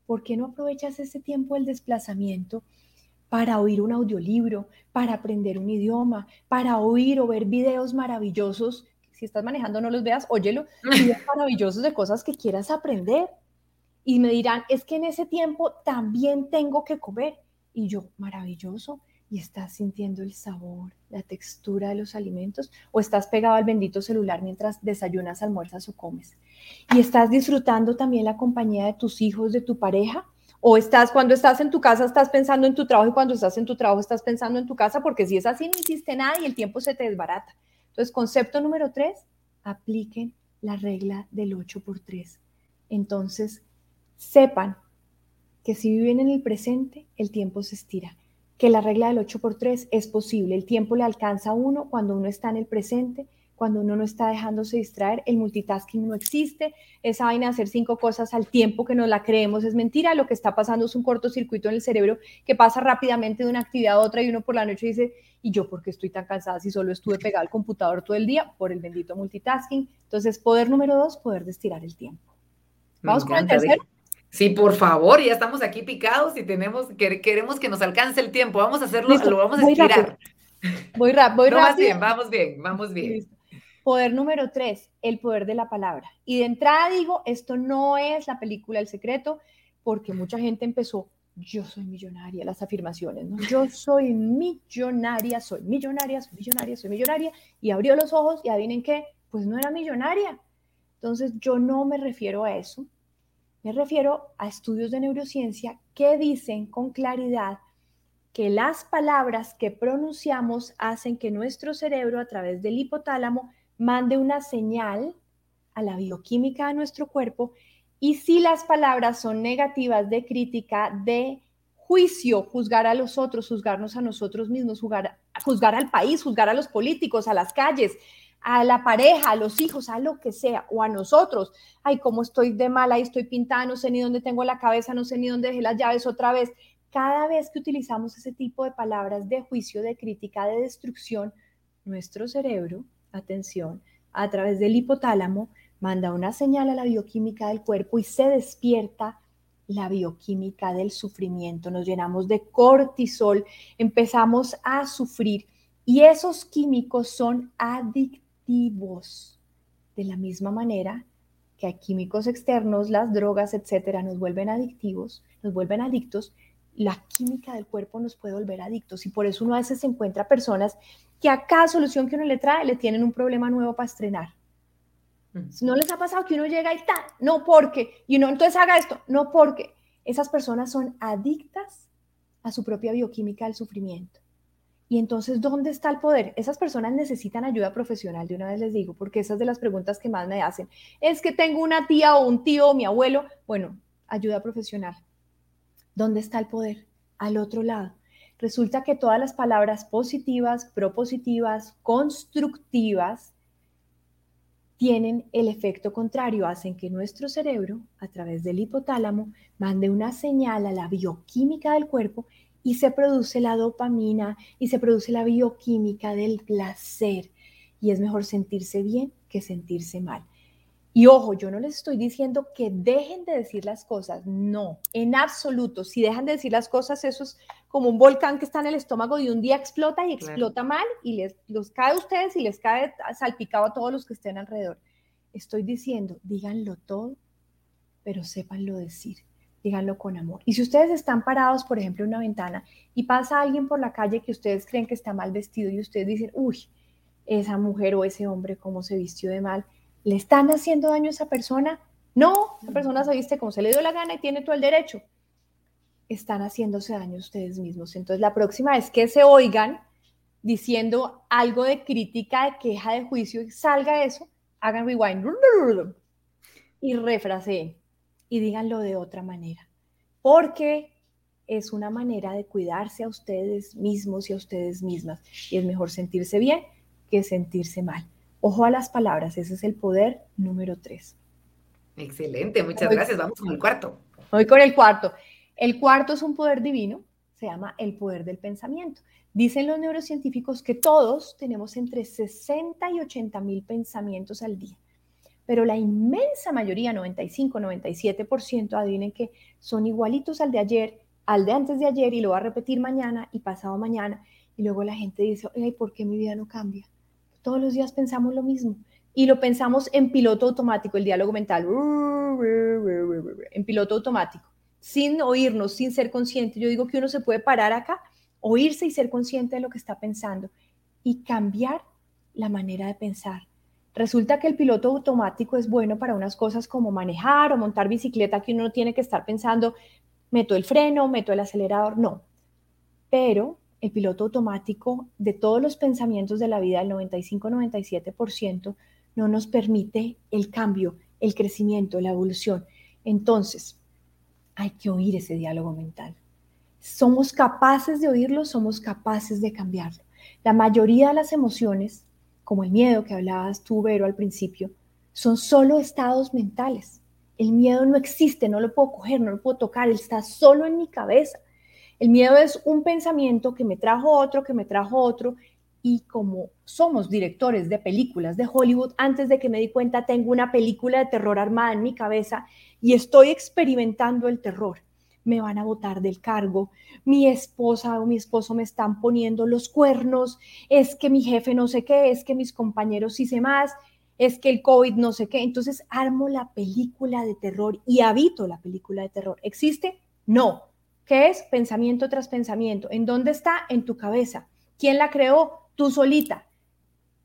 ¿Por qué no aprovechas ese tiempo del desplazamiento para oír un audiolibro, para aprender un idioma, para oír o ver videos maravillosos? Si estás manejando, no los veas, óyelo, videos maravillosos de cosas que quieras aprender. Y me dirán, es que en ese tiempo también tengo que comer. Y yo, maravilloso y estás sintiendo el sabor, la textura de los alimentos o estás pegado al bendito celular mientras desayunas, almuerzas o comes. Y estás disfrutando también la compañía de tus hijos, de tu pareja. O estás, cuando estás en tu casa, estás pensando en tu trabajo y cuando estás en tu trabajo estás pensando en tu casa, porque si es así, no hiciste nada y el tiempo se te desbarata. Entonces, concepto número tres, apliquen la regla del 8 por 3. Entonces, sepan que si viven en el presente, el tiempo se estira que la regla del 8 por 3 es posible. El tiempo le alcanza a uno cuando uno está en el presente, cuando uno no está dejándose distraer, el multitasking no existe, esa vaina de hacer cinco cosas al tiempo que nos la creemos es mentira, lo que está pasando es un cortocircuito en el cerebro que pasa rápidamente de una actividad a otra y uno por la noche dice, ¿y yo por qué estoy tan cansada si solo estuve pegada al computador todo el día? Por el bendito multitasking. Entonces, poder número dos, poder de estirar el tiempo. Vamos con el tercero. Sí, por favor, ya estamos aquí picados y tenemos, queremos que nos alcance el tiempo. Vamos a hacerlo, lo vamos a estirar. Voy, rápido, voy rápido. bien, vamos bien, vamos bien. Poder número tres, el poder de la palabra. Y de entrada digo, esto no es la película El Secreto, porque mucha gente empezó, yo soy millonaria, las afirmaciones, ¿no? Yo soy millonaria, soy millonaria, soy millonaria, soy millonaria, y abrió los ojos y adivinen qué, pues no era millonaria. Entonces yo no me refiero a eso, me refiero a estudios de neurociencia que dicen con claridad que las palabras que pronunciamos hacen que nuestro cerebro a través del hipotálamo mande una señal a la bioquímica de nuestro cuerpo. Y si las palabras son negativas de crítica, de juicio, juzgar a los otros, juzgarnos a nosotros mismos, juzgar, juzgar al país, juzgar a los políticos, a las calles, a la pareja, a los hijos, a lo que sea, o a nosotros. Ay, cómo estoy de mala, ahí estoy pintada, no sé ni dónde tengo la cabeza, no sé ni dónde dejé las llaves otra vez. Cada vez que utilizamos ese tipo de palabras de juicio, de crítica, de destrucción, nuestro cerebro, atención, a través del hipotálamo, manda una señal a la bioquímica del cuerpo y se despierta la bioquímica del sufrimiento. Nos llenamos de cortisol, empezamos a sufrir y esos químicos son adictivos de la misma manera que hay químicos externos, las drogas, etcétera, nos vuelven adictivos, nos vuelven adictos, la química del cuerpo nos puede volver adictos y por eso uno a veces se encuentra personas que a cada solución que uno le trae le tienen un problema nuevo para estrenar. Mm. ¿No les ha pasado que uno llega y está? No porque, y uno entonces haga esto, no porque. Esas personas son adictas a su propia bioquímica del sufrimiento. Y entonces, ¿dónde está el poder? Esas personas necesitan ayuda profesional, de una vez les digo, porque esas de las preguntas que más me hacen. Es que tengo una tía o un tío o mi abuelo. Bueno, ayuda profesional. ¿Dónde está el poder? Al otro lado. Resulta que todas las palabras positivas, propositivas, constructivas, tienen el efecto contrario, hacen que nuestro cerebro, a través del hipotálamo, mande una señal a la bioquímica del cuerpo y se produce la dopamina y se produce la bioquímica del placer. Y es mejor sentirse bien que sentirse mal. Y ojo, yo no les estoy diciendo que dejen de decir las cosas, no, en absoluto. Si dejan de decir las cosas, eso es como un volcán que está en el estómago y un día explota y explota mal y les los cae a ustedes y les cae salpicado a todos los que estén alrededor. Estoy diciendo, díganlo todo, pero sépanlo decir díganlo con amor. Y si ustedes están parados, por ejemplo, en una ventana y pasa alguien por la calle que ustedes creen que está mal vestido y ustedes dicen, uy, esa mujer o ese hombre, cómo se vistió de mal, ¿le están haciendo daño a esa persona? No, esa persona se viste como se le dio la gana y tiene todo el derecho. Están haciéndose daño ustedes mismos. Entonces, la próxima vez que se oigan diciendo algo de crítica, de queja, de juicio, y salga eso, hagan rewind y refraseen y díganlo de otra manera, porque es una manera de cuidarse a ustedes mismos y a ustedes mismas. Y es mejor sentirse bien que sentirse mal. Ojo a las palabras, ese es el poder número tres. Excelente, muchas gracias. Vamos con el cuarto. Voy con el cuarto. El cuarto es un poder divino, se llama el poder del pensamiento. Dicen los neurocientíficos que todos tenemos entre 60 y 80 mil pensamientos al día, pero la inmensa mayoría, 95, 97%, adivinen que son igualitos al de ayer, al de antes de ayer y lo va a repetir mañana y pasado mañana. Y luego la gente dice, ay, ¿por qué mi vida no cambia? Todos los días pensamos lo mismo y lo pensamos en piloto automático, el diálogo mental, en piloto automático, sin oírnos, sin ser consciente. Yo digo que uno se puede parar acá, oírse y ser consciente de lo que está pensando y cambiar la manera de pensar. Resulta que el piloto automático es bueno para unas cosas como manejar o montar bicicleta, que uno no tiene que estar pensando, meto el freno, meto el acelerador, no. Pero el piloto automático de todos los pensamientos de la vida, el 95-97%, no nos permite el cambio, el crecimiento, la evolución. Entonces, hay que oír ese diálogo mental. Somos capaces de oírlo, somos capaces de cambiarlo. La mayoría de las emociones, como el miedo que hablabas tú, Vero, al principio, son solo estados mentales. El miedo no existe, no lo puedo coger, no lo puedo tocar, está solo en mi cabeza. El miedo es un pensamiento que me trajo otro, que me trajo otro, y como somos directores de películas de Hollywood, antes de que me di cuenta tengo una película de terror armada en mi cabeza y estoy experimentando el terror. Me van a botar del cargo, mi esposa o mi esposo me están poniendo los cuernos, es que mi jefe no sé qué, es que mis compañeros hice más, es que el COVID no sé qué. Entonces armo la película de terror y habito la película de terror. ¿Existe? No. ¿Qué es? Pensamiento tras pensamiento. ¿En dónde está? En tu cabeza. ¿Quién la creó? tú solita.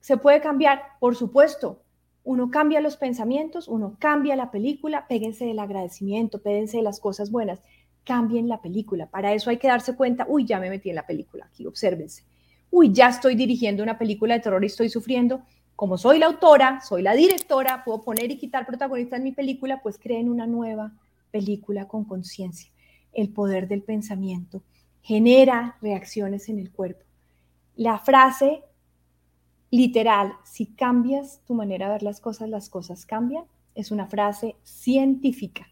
¿Se puede cambiar? Por supuesto. Uno cambia los pensamientos, uno cambia la película, péguense del agradecimiento, péguense de las cosas buenas, cambien la película. Para eso hay que darse cuenta, uy, ya me metí en la película, aquí obsérvense. Uy, ya estoy dirigiendo una película de terror y estoy sufriendo. Como soy la autora, soy la directora, puedo poner y quitar protagonistas en mi película, pues creen una nueva película con conciencia. El poder del pensamiento genera reacciones en el cuerpo la frase literal, si cambias tu manera de ver las cosas, las cosas cambian, es una frase científica.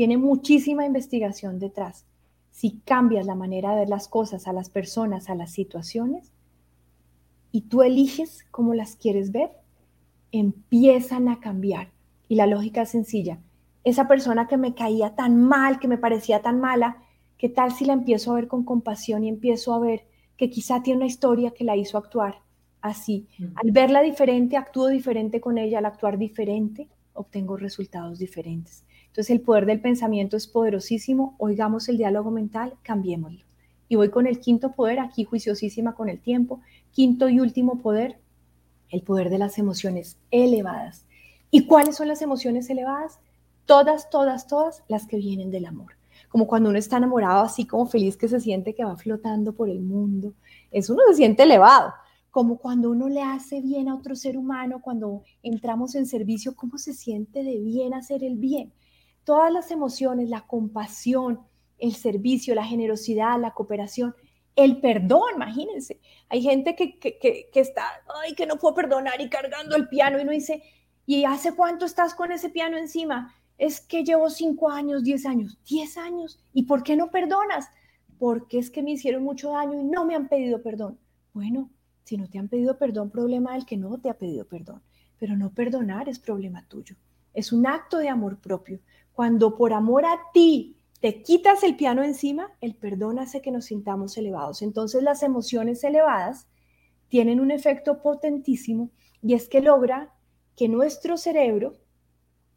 Tiene muchísima investigación detrás. Si cambias la manera de ver las cosas, a las personas, a las situaciones, y tú eliges cómo las quieres ver, empiezan a cambiar. Y la lógica es sencilla. Esa persona que me caía tan mal, que me parecía tan mala, ¿qué tal si la empiezo a ver con compasión y empiezo a ver que quizá tiene una historia que la hizo actuar así. Al verla diferente, actúo diferente con ella, al actuar diferente, obtengo resultados diferentes. Entonces el poder del pensamiento es poderosísimo, oigamos el diálogo mental, cambiémoslo. Y voy con el quinto poder, aquí juiciosísima con el tiempo. Quinto y último poder, el poder de las emociones elevadas. ¿Y cuáles son las emociones elevadas? Todas, todas, todas las que vienen del amor como cuando uno está enamorado, así como feliz que se siente que va flotando por el mundo. Eso uno se siente elevado, como cuando uno le hace bien a otro ser humano, cuando entramos en servicio, cómo se siente de bien hacer el bien. Todas las emociones, la compasión, el servicio, la generosidad, la cooperación, el perdón, imagínense. Hay gente que, que, que, está, ay, que no puedo perdonar y cargando el piano y uno dice, ¿y hace cuánto estás con ese piano encima? es que llevo cinco años, diez años, diez años, ¿y por qué no perdonas? Porque es que me hicieron mucho daño y no me han pedido perdón. Bueno, si no te han pedido perdón, problema del que no te ha pedido perdón, pero no perdonar es problema tuyo. Es un acto de amor propio. Cuando por amor a ti te quitas el piano encima, el perdón hace que nos sintamos elevados. Entonces las emociones elevadas tienen un efecto potentísimo y es que logra que nuestro cerebro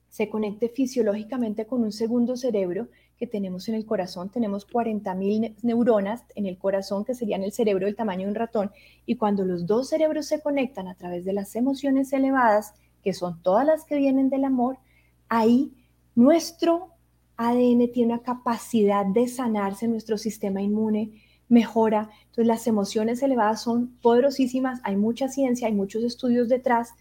se conecte fisiológicamente con un segundo cerebro que tenemos en el corazón. Tenemos 40.000 neuronas en el corazón que serían el cerebro del tamaño de un ratón. Y cuando los dos cerebros se conectan a través de las emociones elevadas, que son todas las que vienen del amor, ahí nuestro ADN tiene una capacidad de sanarse, nuestro sistema inmune mejora. Entonces las emociones elevadas son poderosísimas, hay mucha ciencia, hay muchos estudios detrás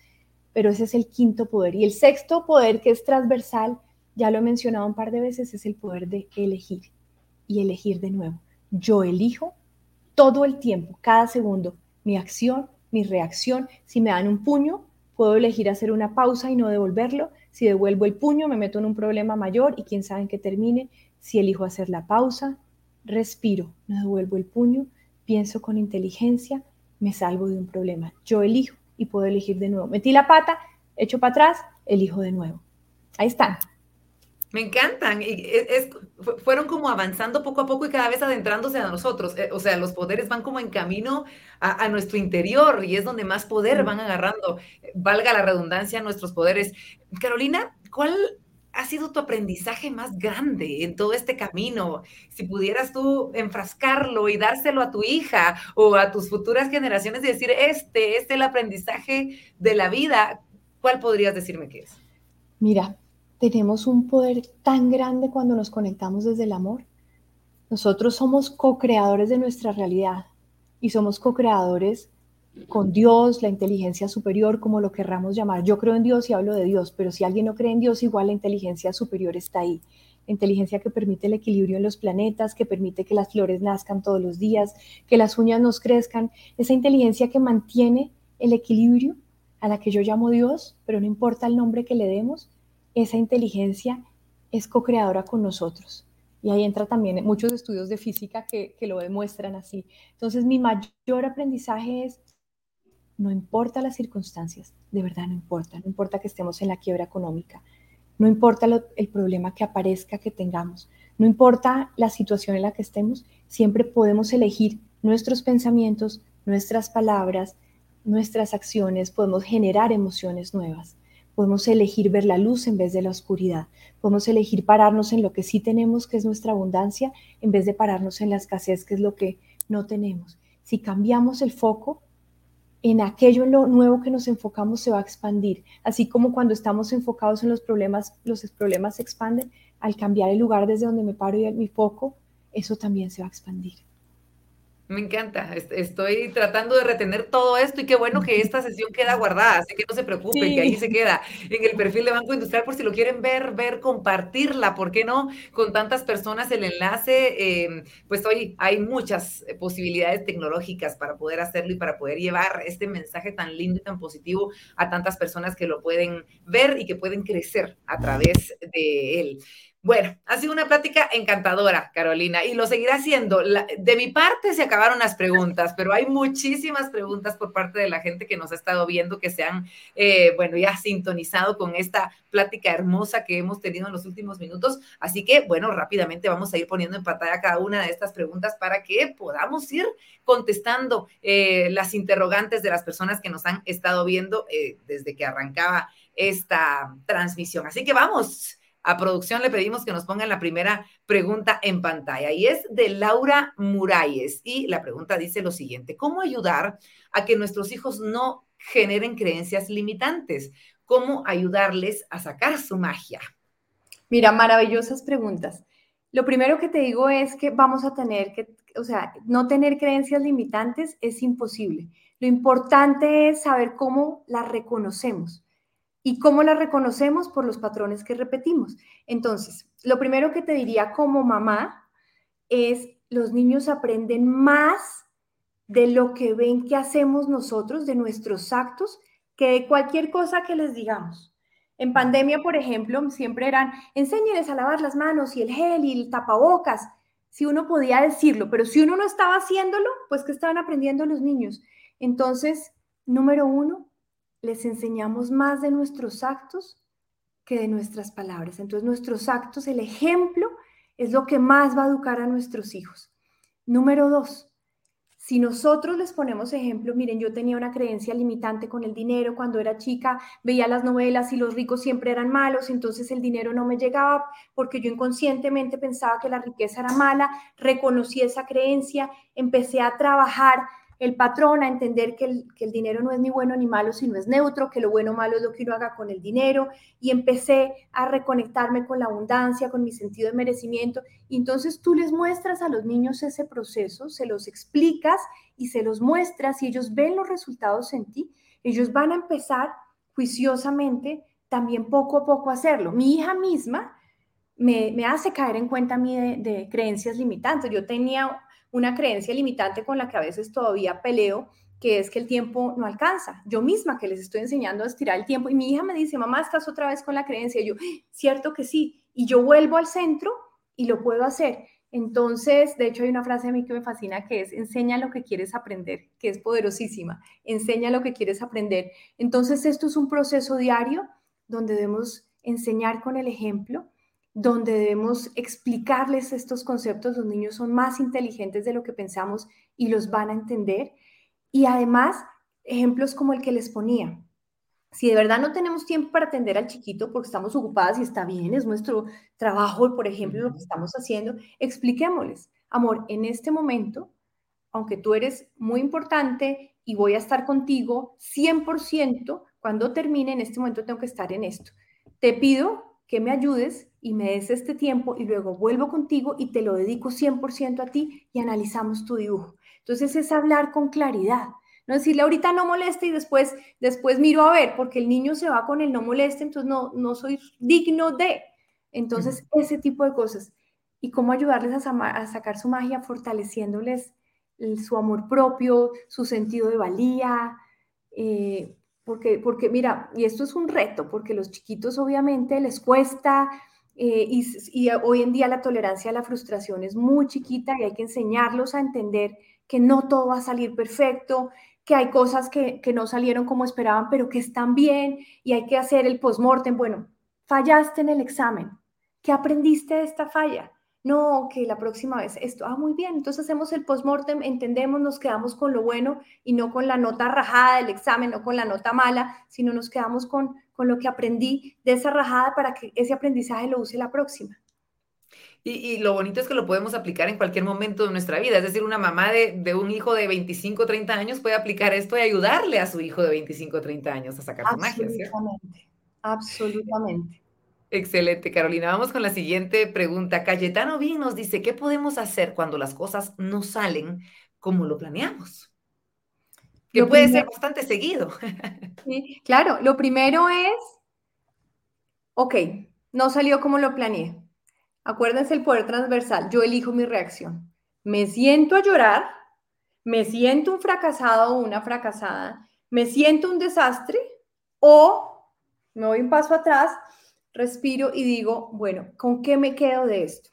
pero ese es el quinto poder. Y el sexto poder, que es transversal, ya lo he mencionado un par de veces, es el poder de elegir y elegir de nuevo. Yo elijo todo el tiempo, cada segundo, mi acción, mi reacción. Si me dan un puño, puedo elegir hacer una pausa y no devolverlo. Si devuelvo el puño, me meto en un problema mayor y quién sabe en qué termine. Si elijo hacer la pausa, respiro, no devuelvo el puño, pienso con inteligencia, me salvo de un problema. Yo elijo y puedo elegir de nuevo. Metí la pata, echo para atrás, elijo de nuevo. Ahí están. Me encantan. Y es, fueron como avanzando poco a poco y cada vez adentrándose a nosotros. Eh, o sea, los poderes van como en camino a, nuestro interior y es donde más poder van agarrando, valga la redundancia, nuestros poderes. Carolina, ¿cuál ha sido tu aprendizaje más grande en todo este camino? Si pudieras tú enfrascarlo y dárselo a tu hija o a tus futuras generaciones y decir, este es el aprendizaje de la vida, ¿cuál podrías decirme que es? Mira, tenemos un poder tan grande cuando nos conectamos desde el amor. Nosotros somos co-creadores de nuestra realidad y somos co-creadores con Dios, la inteligencia superior, como lo querramos llamar. Yo creo en Dios y hablo de Dios, pero si alguien no cree en Dios, igual la inteligencia superior está ahí. Inteligencia que permite el equilibrio en los planetas, que permite que las flores nazcan todos los días, que las uñas nos crezcan. Esa inteligencia que mantiene el equilibrio, a la que yo llamo Dios, pero no importa el nombre que le demos, esa inteligencia es co-creadora con nosotros. Y ahí entra también muchos estudios de física que, lo demuestran así. Entonces, mi mayor aprendizaje es, no importa las circunstancias, de verdad no importa, no importa que estemos en la quiebra económica, no importa el problema que aparezca que tengamos, no importa la situación en la que estemos, siempre podemos elegir nuestros pensamientos, nuestras palabras, nuestras acciones, podemos generar emociones nuevas. Podemos elegir ver la luz en vez de la oscuridad. Podemos elegir pararnos en lo que sí tenemos, que es nuestra abundancia, en vez de pararnos en la escasez, que es lo que no tenemos. Si cambiamos el foco, en aquello en lo nuevo que nos enfocamos se va a expandir. Así como cuando estamos enfocados en los problemas, los problemas se expanden, al cambiar el lugar desde donde me paro y mi foco, eso también se va a expandir. Me encanta. Estoy tratando de retener todo esto y qué bueno que esta sesión queda guardada, así que no se preocupen, que ahí se queda en el perfil de Banco Industrial por si lo quieren ver, ver, compartirla, ¿por qué no? Con tantas personas el enlace, em, pues hoy hay muchas posibilidades tecnológicas para poder hacerlo y para poder llevar este mensaje tan lindo y tan positivo a tantas personas que lo pueden ver y que pueden crecer a través de él. Bueno, ha sido una plática encantadora, Carolina, y lo seguirá haciendo. de mi parte se acabaron las preguntas, pero hay muchísimas preguntas por parte de la gente que nos ha estado viendo, que se han, eh, bueno, ya sintonizado con esta plática hermosa que hemos tenido en los últimos minutos. Así que, bueno, rápidamente vamos a ir poniendo en pantalla cada una de estas preguntas para que podamos ir contestando eh, las interrogantes de las personas que nos han estado viendo eh, desde que arrancaba esta transmisión. Así que vamos. A producción le pedimos que nos pongan la primera pregunta en pantalla y es de Laura Muralles. Y la pregunta dice lo siguiente, ¿cómo ayudar a que nuestros hijos no generen creencias limitantes? ¿Cómo ayudarles a sacar su magia? Mira, maravillosas preguntas. Lo primero que te digo es que vamos a tener que, o sea, no tener creencias limitantes es imposible. Lo importante es saber cómo las reconocemos. ¿Y cómo la reconocemos? Por los patrones que repetimos. Entonces, lo primero que te diría como mamá es, los niños aprenden más de lo que ven que hacemos nosotros, de nuestros actos, que de cualquier cosa que les digamos. En pandemia, por ejemplo, siempre eran, enséñeles a lavar las manos y el gel y el tapabocas, si uno podía decirlo, pero si uno no estaba haciéndolo, pues que estaban aprendiendo los niños. Entonces, número uno, les enseñamos más de nuestros actos que de nuestras palabras. Entonces nuestros actos, el ejemplo, es lo que más va a educar a nuestros hijos. Número dos, si nosotros les ponemos ejemplo, miren, yo tenía una creencia limitante con el dinero cuando era chica, veía las novelas y los ricos siempre eran malos, entonces el dinero no me llegaba porque yo inconscientemente pensaba que la riqueza era mala, reconocí esa creencia, empecé a trabajar el patrón a entender que el, dinero no es ni bueno ni malo, sino es neutro, que lo bueno o malo es lo que uno haga con el dinero, y empecé a reconectarme con la abundancia, con mi sentido de merecimiento. Y entonces tú les muestras a los niños ese proceso, se los explicas y se los muestras y ellos ven los resultados en ti, ellos van a empezar juiciosamente también poco a poco a hacerlo. Mi hija misma me, hace caer en cuenta a mí de creencias limitantes. Yo tenía una creencia limitante con la que a veces todavía peleo, que es que el tiempo no alcanza. Yo misma que les estoy enseñando a estirar el tiempo y mi hija me dice, mamá, estás otra vez con la creencia. Y yo, cierto que sí. Y yo vuelvo al centro y lo puedo hacer. Entonces, de hecho, hay una frase a mí que me fascina que es, enseña lo que quieres aprender, que es poderosísima. Enseña lo que quieres aprender. Entonces, esto es un proceso diario donde debemos enseñar con el ejemplo, donde debemos explicarles estos conceptos. Los niños son más inteligentes de lo que pensamos y los van a entender. Y además, ejemplos como el que les ponía. Si de verdad no tenemos tiempo para atender al chiquito porque estamos ocupadas y está bien, es nuestro trabajo, por ejemplo, lo que estamos haciendo, expliquémosles, amor, en este momento, aunque tú eres muy importante y voy a estar contigo 100%, cuando termine, en este momento tengo que estar en esto. Te pido que me ayudes y me des este tiempo y luego vuelvo contigo y te lo dedico 100% a ti y analizamos tu dibujo. Entonces es hablar con claridad, no decirle ahorita no moleste y después, después miro a ver, porque el niño se va con el no moleste, entonces no, no soy digno de. Entonces, ese tipo de cosas. Y cómo ayudarles a, sacar su magia fortaleciéndoles su amor propio, su sentido de valía. Eh, porque, porque, mira, y esto es un reto, porque los chiquitos obviamente les cuesta, eh, y, hoy en día la tolerancia a la frustración es muy chiquita y hay que enseñarlos a entender que no todo va a salir perfecto, que hay cosas que, no salieron como esperaban, pero que están bien y hay que hacer el postmortem. Bueno, fallaste en el examen. ¿Qué aprendiste de esta falla? No, que la próxima vez esto. Ah, muy bien. Entonces hacemos el postmortem, entendemos, nos quedamos con lo bueno y no con la nota rajada del examen, no con la nota mala, sino nos quedamos con, con lo que aprendí de esa rajada para que ese aprendizaje lo use la próxima. Y, lo bonito es que lo podemos aplicar en cualquier momento de nuestra vida. Es decir, una mamá de, un hijo de 25, 30 años puede aplicar esto y ayudarle a su hijo de 25, 30 años a sacar su magia. Absolutamente, absolutamente. Excelente, Carolina. Vamos con la siguiente pregunta. Cayetano bien nos dice, ¿qué podemos hacer cuando las cosas no salen como lo planeamos? Que puede ser bastante seguido. Sí, claro, lo primero es, ok, no salió como lo planeé Acuérdense el poder transversal. Yo elijo mi reacción. Me siento a llorar, me siento un fracasado o una fracasada, me siento un desastre o me voy un paso atrás, respiro y digo, bueno, ¿con qué me quedo de esto?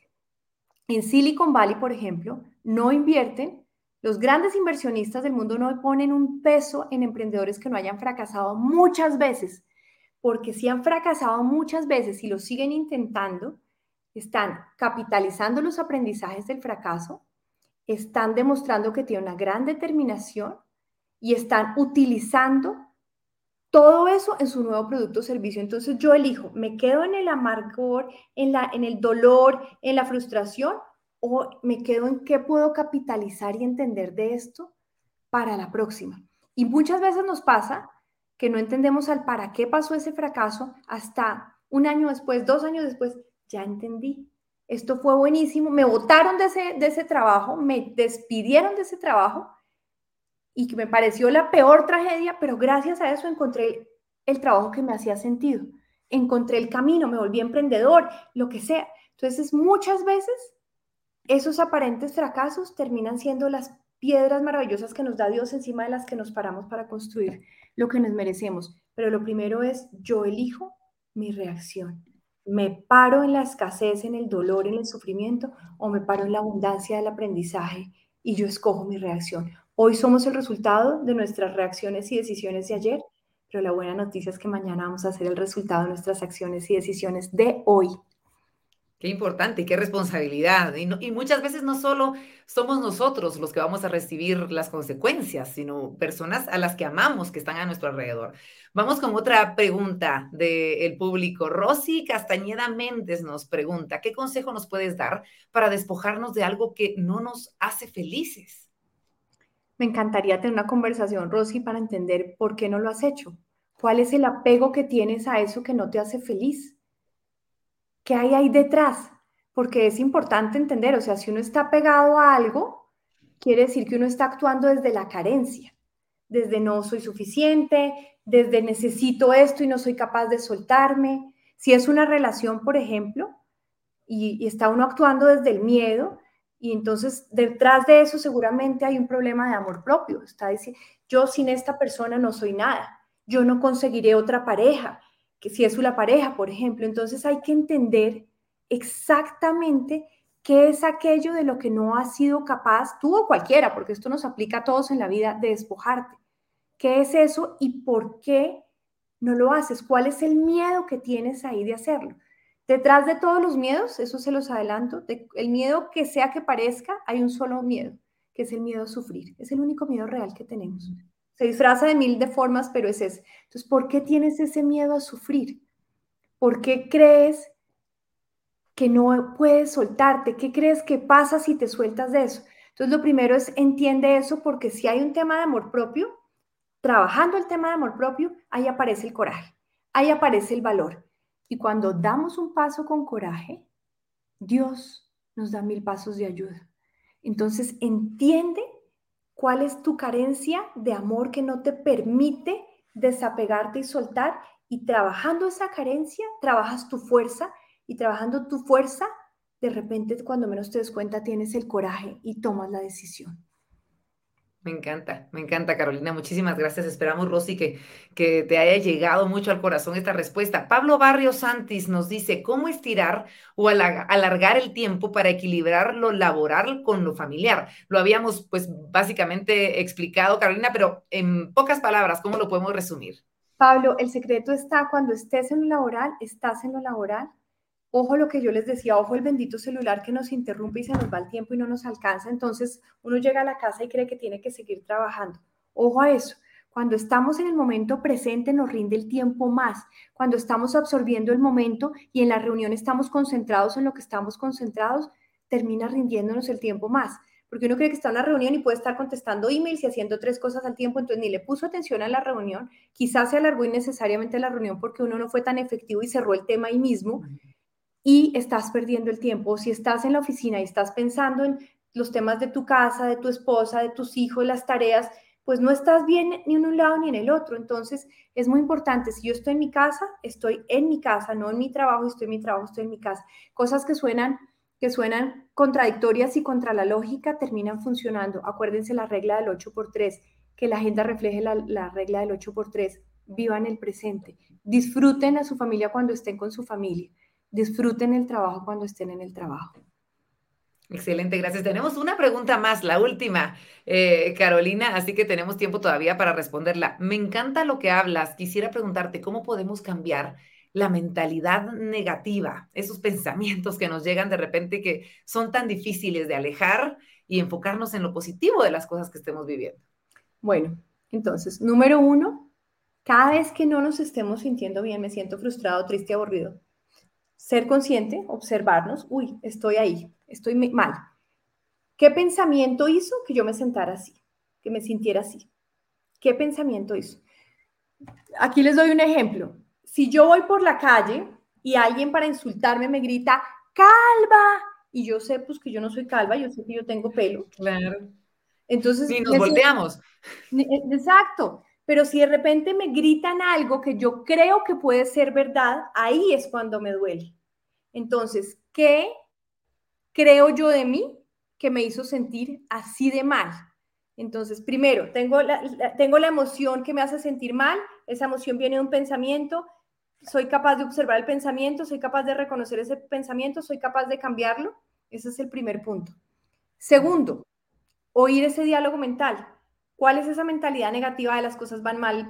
En Silicon Valley, por ejemplo, no invierten, los grandes inversionistas del mundo no ponen un peso en emprendedores que no hayan fracasado muchas veces, porque si han fracasado muchas veces y lo siguen intentando, están capitalizando los aprendizajes del fracaso, están demostrando que tienen una gran determinación y están utilizando todo eso en su nuevo producto o servicio. Entonces yo elijo, me quedo en el amargor, en, la, en el dolor, en la frustración o me quedo en qué puedo capitalizar y entender de esto para la próxima. Y muchas veces nos pasa que no entendemos al para qué pasó ese fracaso hasta un año después, dos años después, ya entendí. Esto fue buenísimo. Me votaron de ese, de ese trabajo, me despidieron de ese trabajo y que me pareció la peor tragedia, pero gracias a eso encontré el trabajo que me hacía sentido. Encontré el camino, me volví emprendedor, lo que sea. Entonces, muchas veces esos aparentes fracasos terminan siendo las piedras maravillosas que nos da Dios encima de las que nos paramos para construir lo que nos merecemos. Pero lo primero es, yo elijo mi reacción me paro en la escasez, en el dolor, en el sufrimiento, o me paro en la abundancia del aprendizaje y yo escojo mi reacción. Hoy somos el resultado de nuestras reacciones y decisiones de ayer, pero la buena noticia es que mañana vamos a ser el resultado de nuestras acciones y decisiones de hoy. Qué importante, qué responsabilidad. Y, muchas veces no solo somos nosotros los que vamos a recibir las consecuencias, sino personas a las que amamos que están a nuestro alrededor. Vamos con otra pregunta del público. Rosy Castañeda Méndez nos pregunta, ¿qué consejo nos puedes dar para despojarnos de algo que no nos hace felices? Me encantaría tener una conversación, Rosy, para entender por qué no lo has hecho. ¿Cuál es el apego que tienes a eso que no te hace feliz? ¿Qué hay ahí detrás? Porque es importante entender, o sea, si uno está pegado a algo, quiere decir que uno está actuando desde la carencia, desde no soy suficiente, desde necesito esto y no soy capaz de soltarme. Si es una relación, por ejemplo, y, está uno actuando desde el miedo, y entonces detrás de eso seguramente hay un problema de amor propio. Está yo sin esta persona no soy nada, yo no conseguiré otra pareja, que si es una pareja, por ejemplo. Entonces hay que entender exactamente qué es aquello de lo que no has sido capaz, tú o cualquiera, porque esto nos aplica a todos en la vida, de despojarte. ¿Qué es eso y por qué no lo haces? ¿Cuál es el miedo que tienes ahí de hacerlo? Detrás de todos los miedos, eso se los adelanto, el miedo que sea que parezca, hay un solo miedo, que es el miedo a sufrir. Es el único miedo real que tenemos. Se disfraza de mil de formas, pero es ese. Entonces, ¿por qué tienes ese miedo a sufrir? ¿Por qué crees que no puedes soltarte? ¿Qué crees que pasa si te sueltas de eso? Entonces, lo primero es entiende eso porque si hay un tema de amor propio, trabajando el tema de amor propio, ahí aparece el coraje, ahí aparece el valor. Y cuando damos un paso con coraje, Dios nos da mil pasos de ayuda. Entonces, entiende cuál es tu carencia de amor que no te permite desapegarte y soltar. Y trabajando esa carencia, trabajas tu fuerza y trabajando tu fuerza, de repente cuando menos te des cuenta tienes el coraje y tomas la decisión. Me encanta, me encanta, Carolina. Muchísimas gracias. Esperamos, Rosy, que, que te haya llegado mucho al corazón esta respuesta. Pablo Barrio Santis nos dice, ¿cómo estirar o alargar el tiempo para equilibrar lo laboral con lo familiar? Lo habíamos, pues, básicamente explicado, Carolina, pero en pocas palabras, ¿cómo lo podemos resumir? Pablo, el secreto está cuando estés en lo laboral, estás en lo laboral, Ojo lo que yo les decía, ojo el bendito celular que nos interrumpe y se nos va el tiempo y no nos alcanza. Entonces uno llega a la casa y cree que tiene que seguir trabajando. Ojo a eso. Cuando estamos en el momento presente nos rinde el tiempo más. Cuando estamos absorbiendo el momento y en la reunión estamos concentrados en lo que estamos concentrados, termina rindiéndonos el tiempo más. Porque uno cree que está en la reunión y puede estar contestando emails y haciendo tres cosas al tiempo, entonces ni le puso atención a la reunión. Quizás se alargó innecesariamente la reunión porque uno no fue tan efectivo y cerró el tema ahí mismo y estás perdiendo el tiempo. Si estás en la oficina y estás pensando en los temas de tu casa, de tu esposa, de tus hijos, las tareas, pues no estás bien ni en un lado ni en el otro. Entonces es muy importante, si yo estoy en mi casa, estoy en mi casa, no en mi trabajo, estoy en mi trabajo, estoy en mi casa. Cosas que suenan que suenan contradictorias y contra la lógica terminan funcionando. Acuérdense la regla del 8 por 3, que la agenda refleje la, la regla del 8 por 3. Vivan el presente. Disfruten a su familia cuando estén con su familia disfruten el trabajo cuando estén en el trabajo. Excelente, gracias. Tenemos una pregunta más, la última, eh, Carolina, así que tenemos tiempo todavía para responderla. Me encanta lo que hablas. Quisiera preguntarte cómo podemos cambiar la mentalidad negativa, esos pensamientos que nos llegan de repente que son tan difíciles de alejar y enfocarnos en lo positivo de las cosas que estemos viviendo. Bueno, entonces, número uno, cada vez que no nos estemos sintiendo bien, me siento frustrado, triste, aburrido, ser consciente, observarnos, uy, estoy ahí, estoy mal. ¿Qué pensamiento hizo que yo me sentara así, que me sintiera así? ¿Qué pensamiento hizo? Aquí les doy un ejemplo. Si yo voy por la calle y alguien para insultarme me grita, calva, y yo sé pues que yo no soy calva, yo sé que yo tengo pelo. Claro. Entonces, y nos volteamos. Exacto. Pero si de repente me gritan algo que yo creo que puede ser verdad, ahí es cuando me duele. Entonces, ¿qué creo yo de mí que me hizo sentir así de mal? Entonces, primero, tengo la, tengo la emoción que me hace sentir mal, esa emoción viene de un pensamiento, soy capaz de observar el pensamiento, soy capaz de reconocer ese pensamiento, soy capaz de cambiarlo. Ese es el primer punto. Segundo, oír ese diálogo mental. ¿Cuál es esa mentalidad negativa de las cosas van mal, el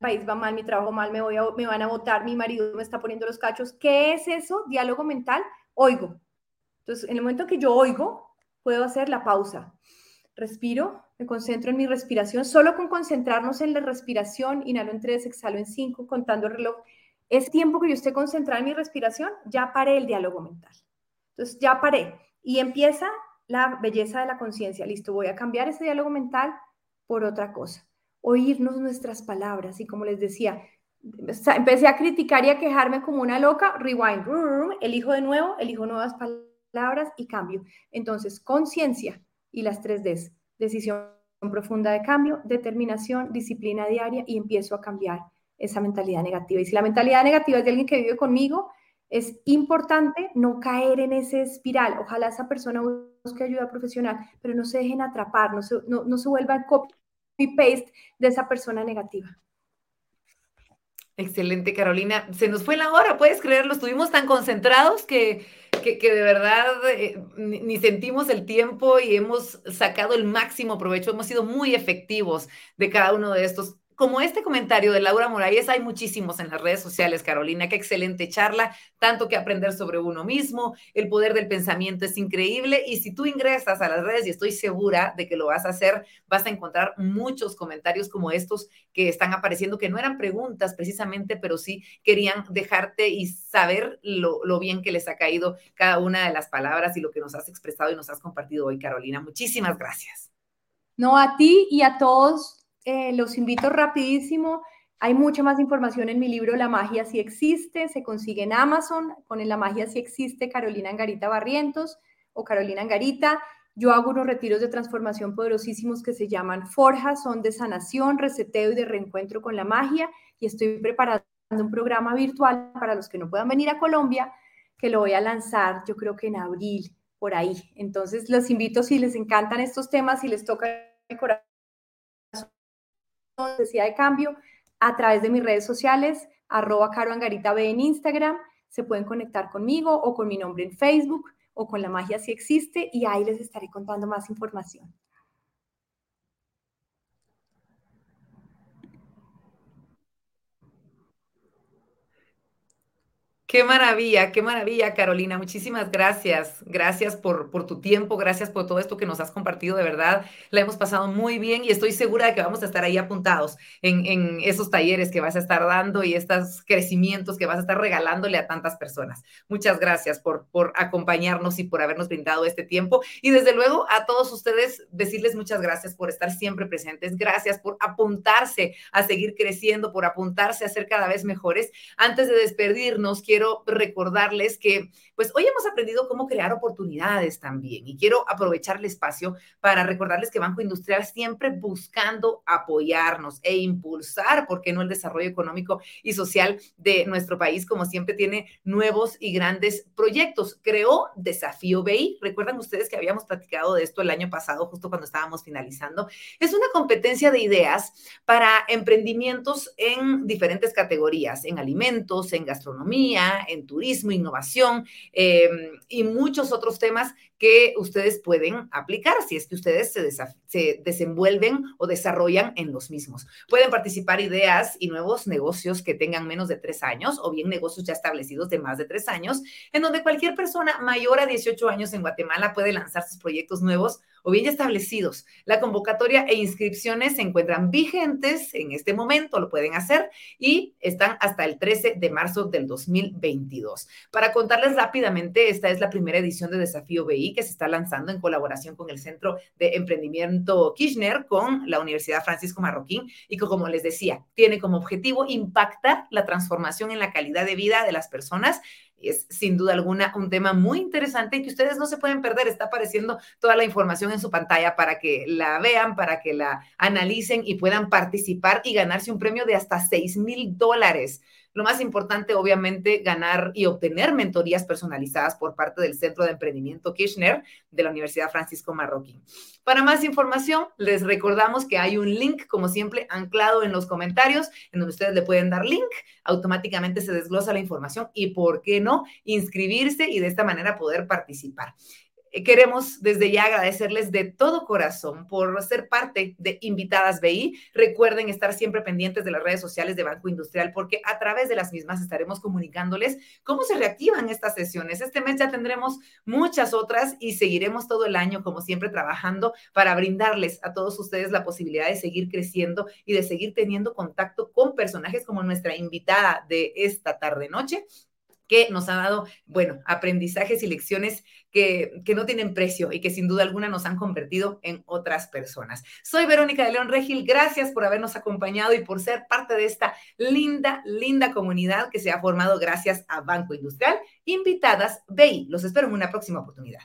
país va mal, mi trabajo mal, me, voy a, me van a votar, mi marido me está poniendo los cachos? ¿Qué es eso? Diálogo mental. Oigo. Entonces, en el momento que yo oigo, puedo hacer la pausa. Respiro, me concentro en mi respiración. Solo con concentrarnos en la respiración, inhalo en tres, exhalo en cinco, contando el reloj. Es tiempo que yo esté concentrada en mi respiración, ya paré el diálogo mental. Entonces, ya paré. Y empieza la belleza de la conciencia. Listo, voy a cambiar ese diálogo mental por otra cosa, oírnos nuestras palabras y como les decía, empecé a criticar y a quejarme como una loca, rewind, elijo de nuevo, elijo nuevas palabras y cambio. Entonces, conciencia y las tres Ds, decisión profunda de cambio, determinación, disciplina diaria y empiezo a cambiar esa mentalidad negativa. Y si la mentalidad negativa es de alguien que vive conmigo, es importante no caer en ese espiral. Ojalá esa persona busque ayuda profesional, pero no se dejen atrapar, no se, vuelvan paste de esa persona negativa. Excelente, Carolina. Se nos fue la hora, puedes creerlo. Estuvimos tan concentrados que, que, de verdad eh, ni, sentimos el tiempo y hemos sacado el máximo provecho. Hemos sido muy efectivos de cada uno de estos como este comentario de Laura Morales, hay muchísimos en las redes sociales, Carolina. Qué excelente charla, tanto que aprender sobre uno mismo, el poder del pensamiento es increíble. Y si tú ingresas a las redes, y estoy segura de que lo vas a hacer, vas a encontrar muchos comentarios como estos que están apareciendo, que no eran preguntas precisamente, pero sí querían dejarte y saber lo, lo bien que les ha caído cada una de las palabras y lo que nos has expresado y nos has compartido hoy, Carolina. Muchísimas gracias. No, a ti y a todos eh, los invito rapidísimo. Hay mucha más información en mi libro La magia sí existe. Se consigue en Amazon con La magia sí existe Carolina Angarita Barrientos o Carolina Angarita. Yo hago unos retiros de transformación poderosísimos que se llaman Forja, son de sanación, reseteo y de reencuentro con la magia. Y estoy preparando un programa virtual para los que no puedan venir a Colombia, que lo voy a lanzar yo creo que en abril, por ahí. Entonces los invito si les encantan estos temas, si les toca el corazón necesidad de cambio a través de mis redes sociales, arroba Caro Angarita B en Instagram, se pueden conectar conmigo o con mi nombre en Facebook o con la magia si existe y ahí les estaré contando más información. Qué maravilla, qué maravilla, Carolina. Muchísimas gracias. Gracias por, por tu tiempo, gracias por todo esto que nos has compartido. De verdad, la hemos pasado muy bien y estoy segura de que vamos a estar ahí apuntados en, en esos talleres que vas a estar dando y estos crecimientos que vas a estar regalándole a tantas personas. Muchas gracias por, por acompañarnos y por habernos brindado este tiempo. Y desde luego a todos ustedes decirles muchas gracias por estar siempre presentes. Gracias por apuntarse a seguir creciendo, por apuntarse a ser cada vez mejores. Antes de despedirnos, quiero recordarles que, pues hoy hemos aprendido cómo crear oportunidades también y quiero aprovechar el espacio para recordarles que Banco Industrial siempre buscando apoyarnos e impulsar, ¿por qué no el desarrollo económico y social de nuestro país? Como siempre tiene nuevos y grandes proyectos. Creó Desafío BI. Recuerdan ustedes que habíamos platicado de esto el año pasado, justo cuando estábamos finalizando. Es una competencia de ideas para emprendimientos en diferentes categorías, en alimentos, en gastronomía, en turismo, innovación eh, y muchos otros temas que ustedes pueden aplicar si es que ustedes se, se, desenvuelven o desarrollan en los mismos. Pueden participar ideas y nuevos negocios que tengan menos de tres años o bien negocios ya establecidos de más de tres años, en donde cualquier persona mayor a 18 años en Guatemala puede lanzar sus proyectos nuevos o bien ya establecidos. La convocatoria e inscripciones se encuentran vigentes en este momento, lo pueden hacer y están hasta el 13 de marzo del 2022. Para contarles rápidamente, esta es la primera edición de Desafío BI que se está lanzando en colaboración con el Centro de Emprendimiento Kirchner, con la Universidad Francisco Marroquín y que, como les decía, tiene como objetivo impactar la transformación en la calidad de vida de las personas es sin duda alguna un tema muy interesante y que ustedes no se pueden perder. Está apareciendo toda la información en su pantalla para que la vean, para que la analicen y puedan participar y ganarse un premio de hasta 6 mil dólares. Lo más importante, obviamente, ganar y obtener mentorías personalizadas por parte del Centro de Emprendimiento Kirchner de la Universidad Francisco Marroquín. Para más información, les recordamos que hay un link, como siempre, anclado en los comentarios, en donde ustedes le pueden dar link, automáticamente se desglosa la información y, ¿por qué no?, inscribirse y de esta manera poder participar. Eh, queremos desde ya agradecerles de todo corazón por ser parte de Invitadas BI. Recuerden estar siempre pendientes de las redes sociales de Banco Industrial porque a través de las mismas estaremos comunicándoles cómo se reactivan estas sesiones. Este mes ya tendremos muchas otras y seguiremos todo el año, como siempre, trabajando para brindarles a todos ustedes la posibilidad de seguir creciendo y de seguir teniendo contacto con personajes como nuestra invitada de esta tarde-noche que nos ha dado, bueno, aprendizajes y lecciones que, que, no tienen precio y que sin duda alguna nos han convertido en otras personas. Soy Verónica de León Regil, gracias por habernos acompañado y por ser parte de esta linda, linda comunidad que se ha formado gracias a Banco Industrial. Invitadas, BI, los espero en una próxima oportunidad.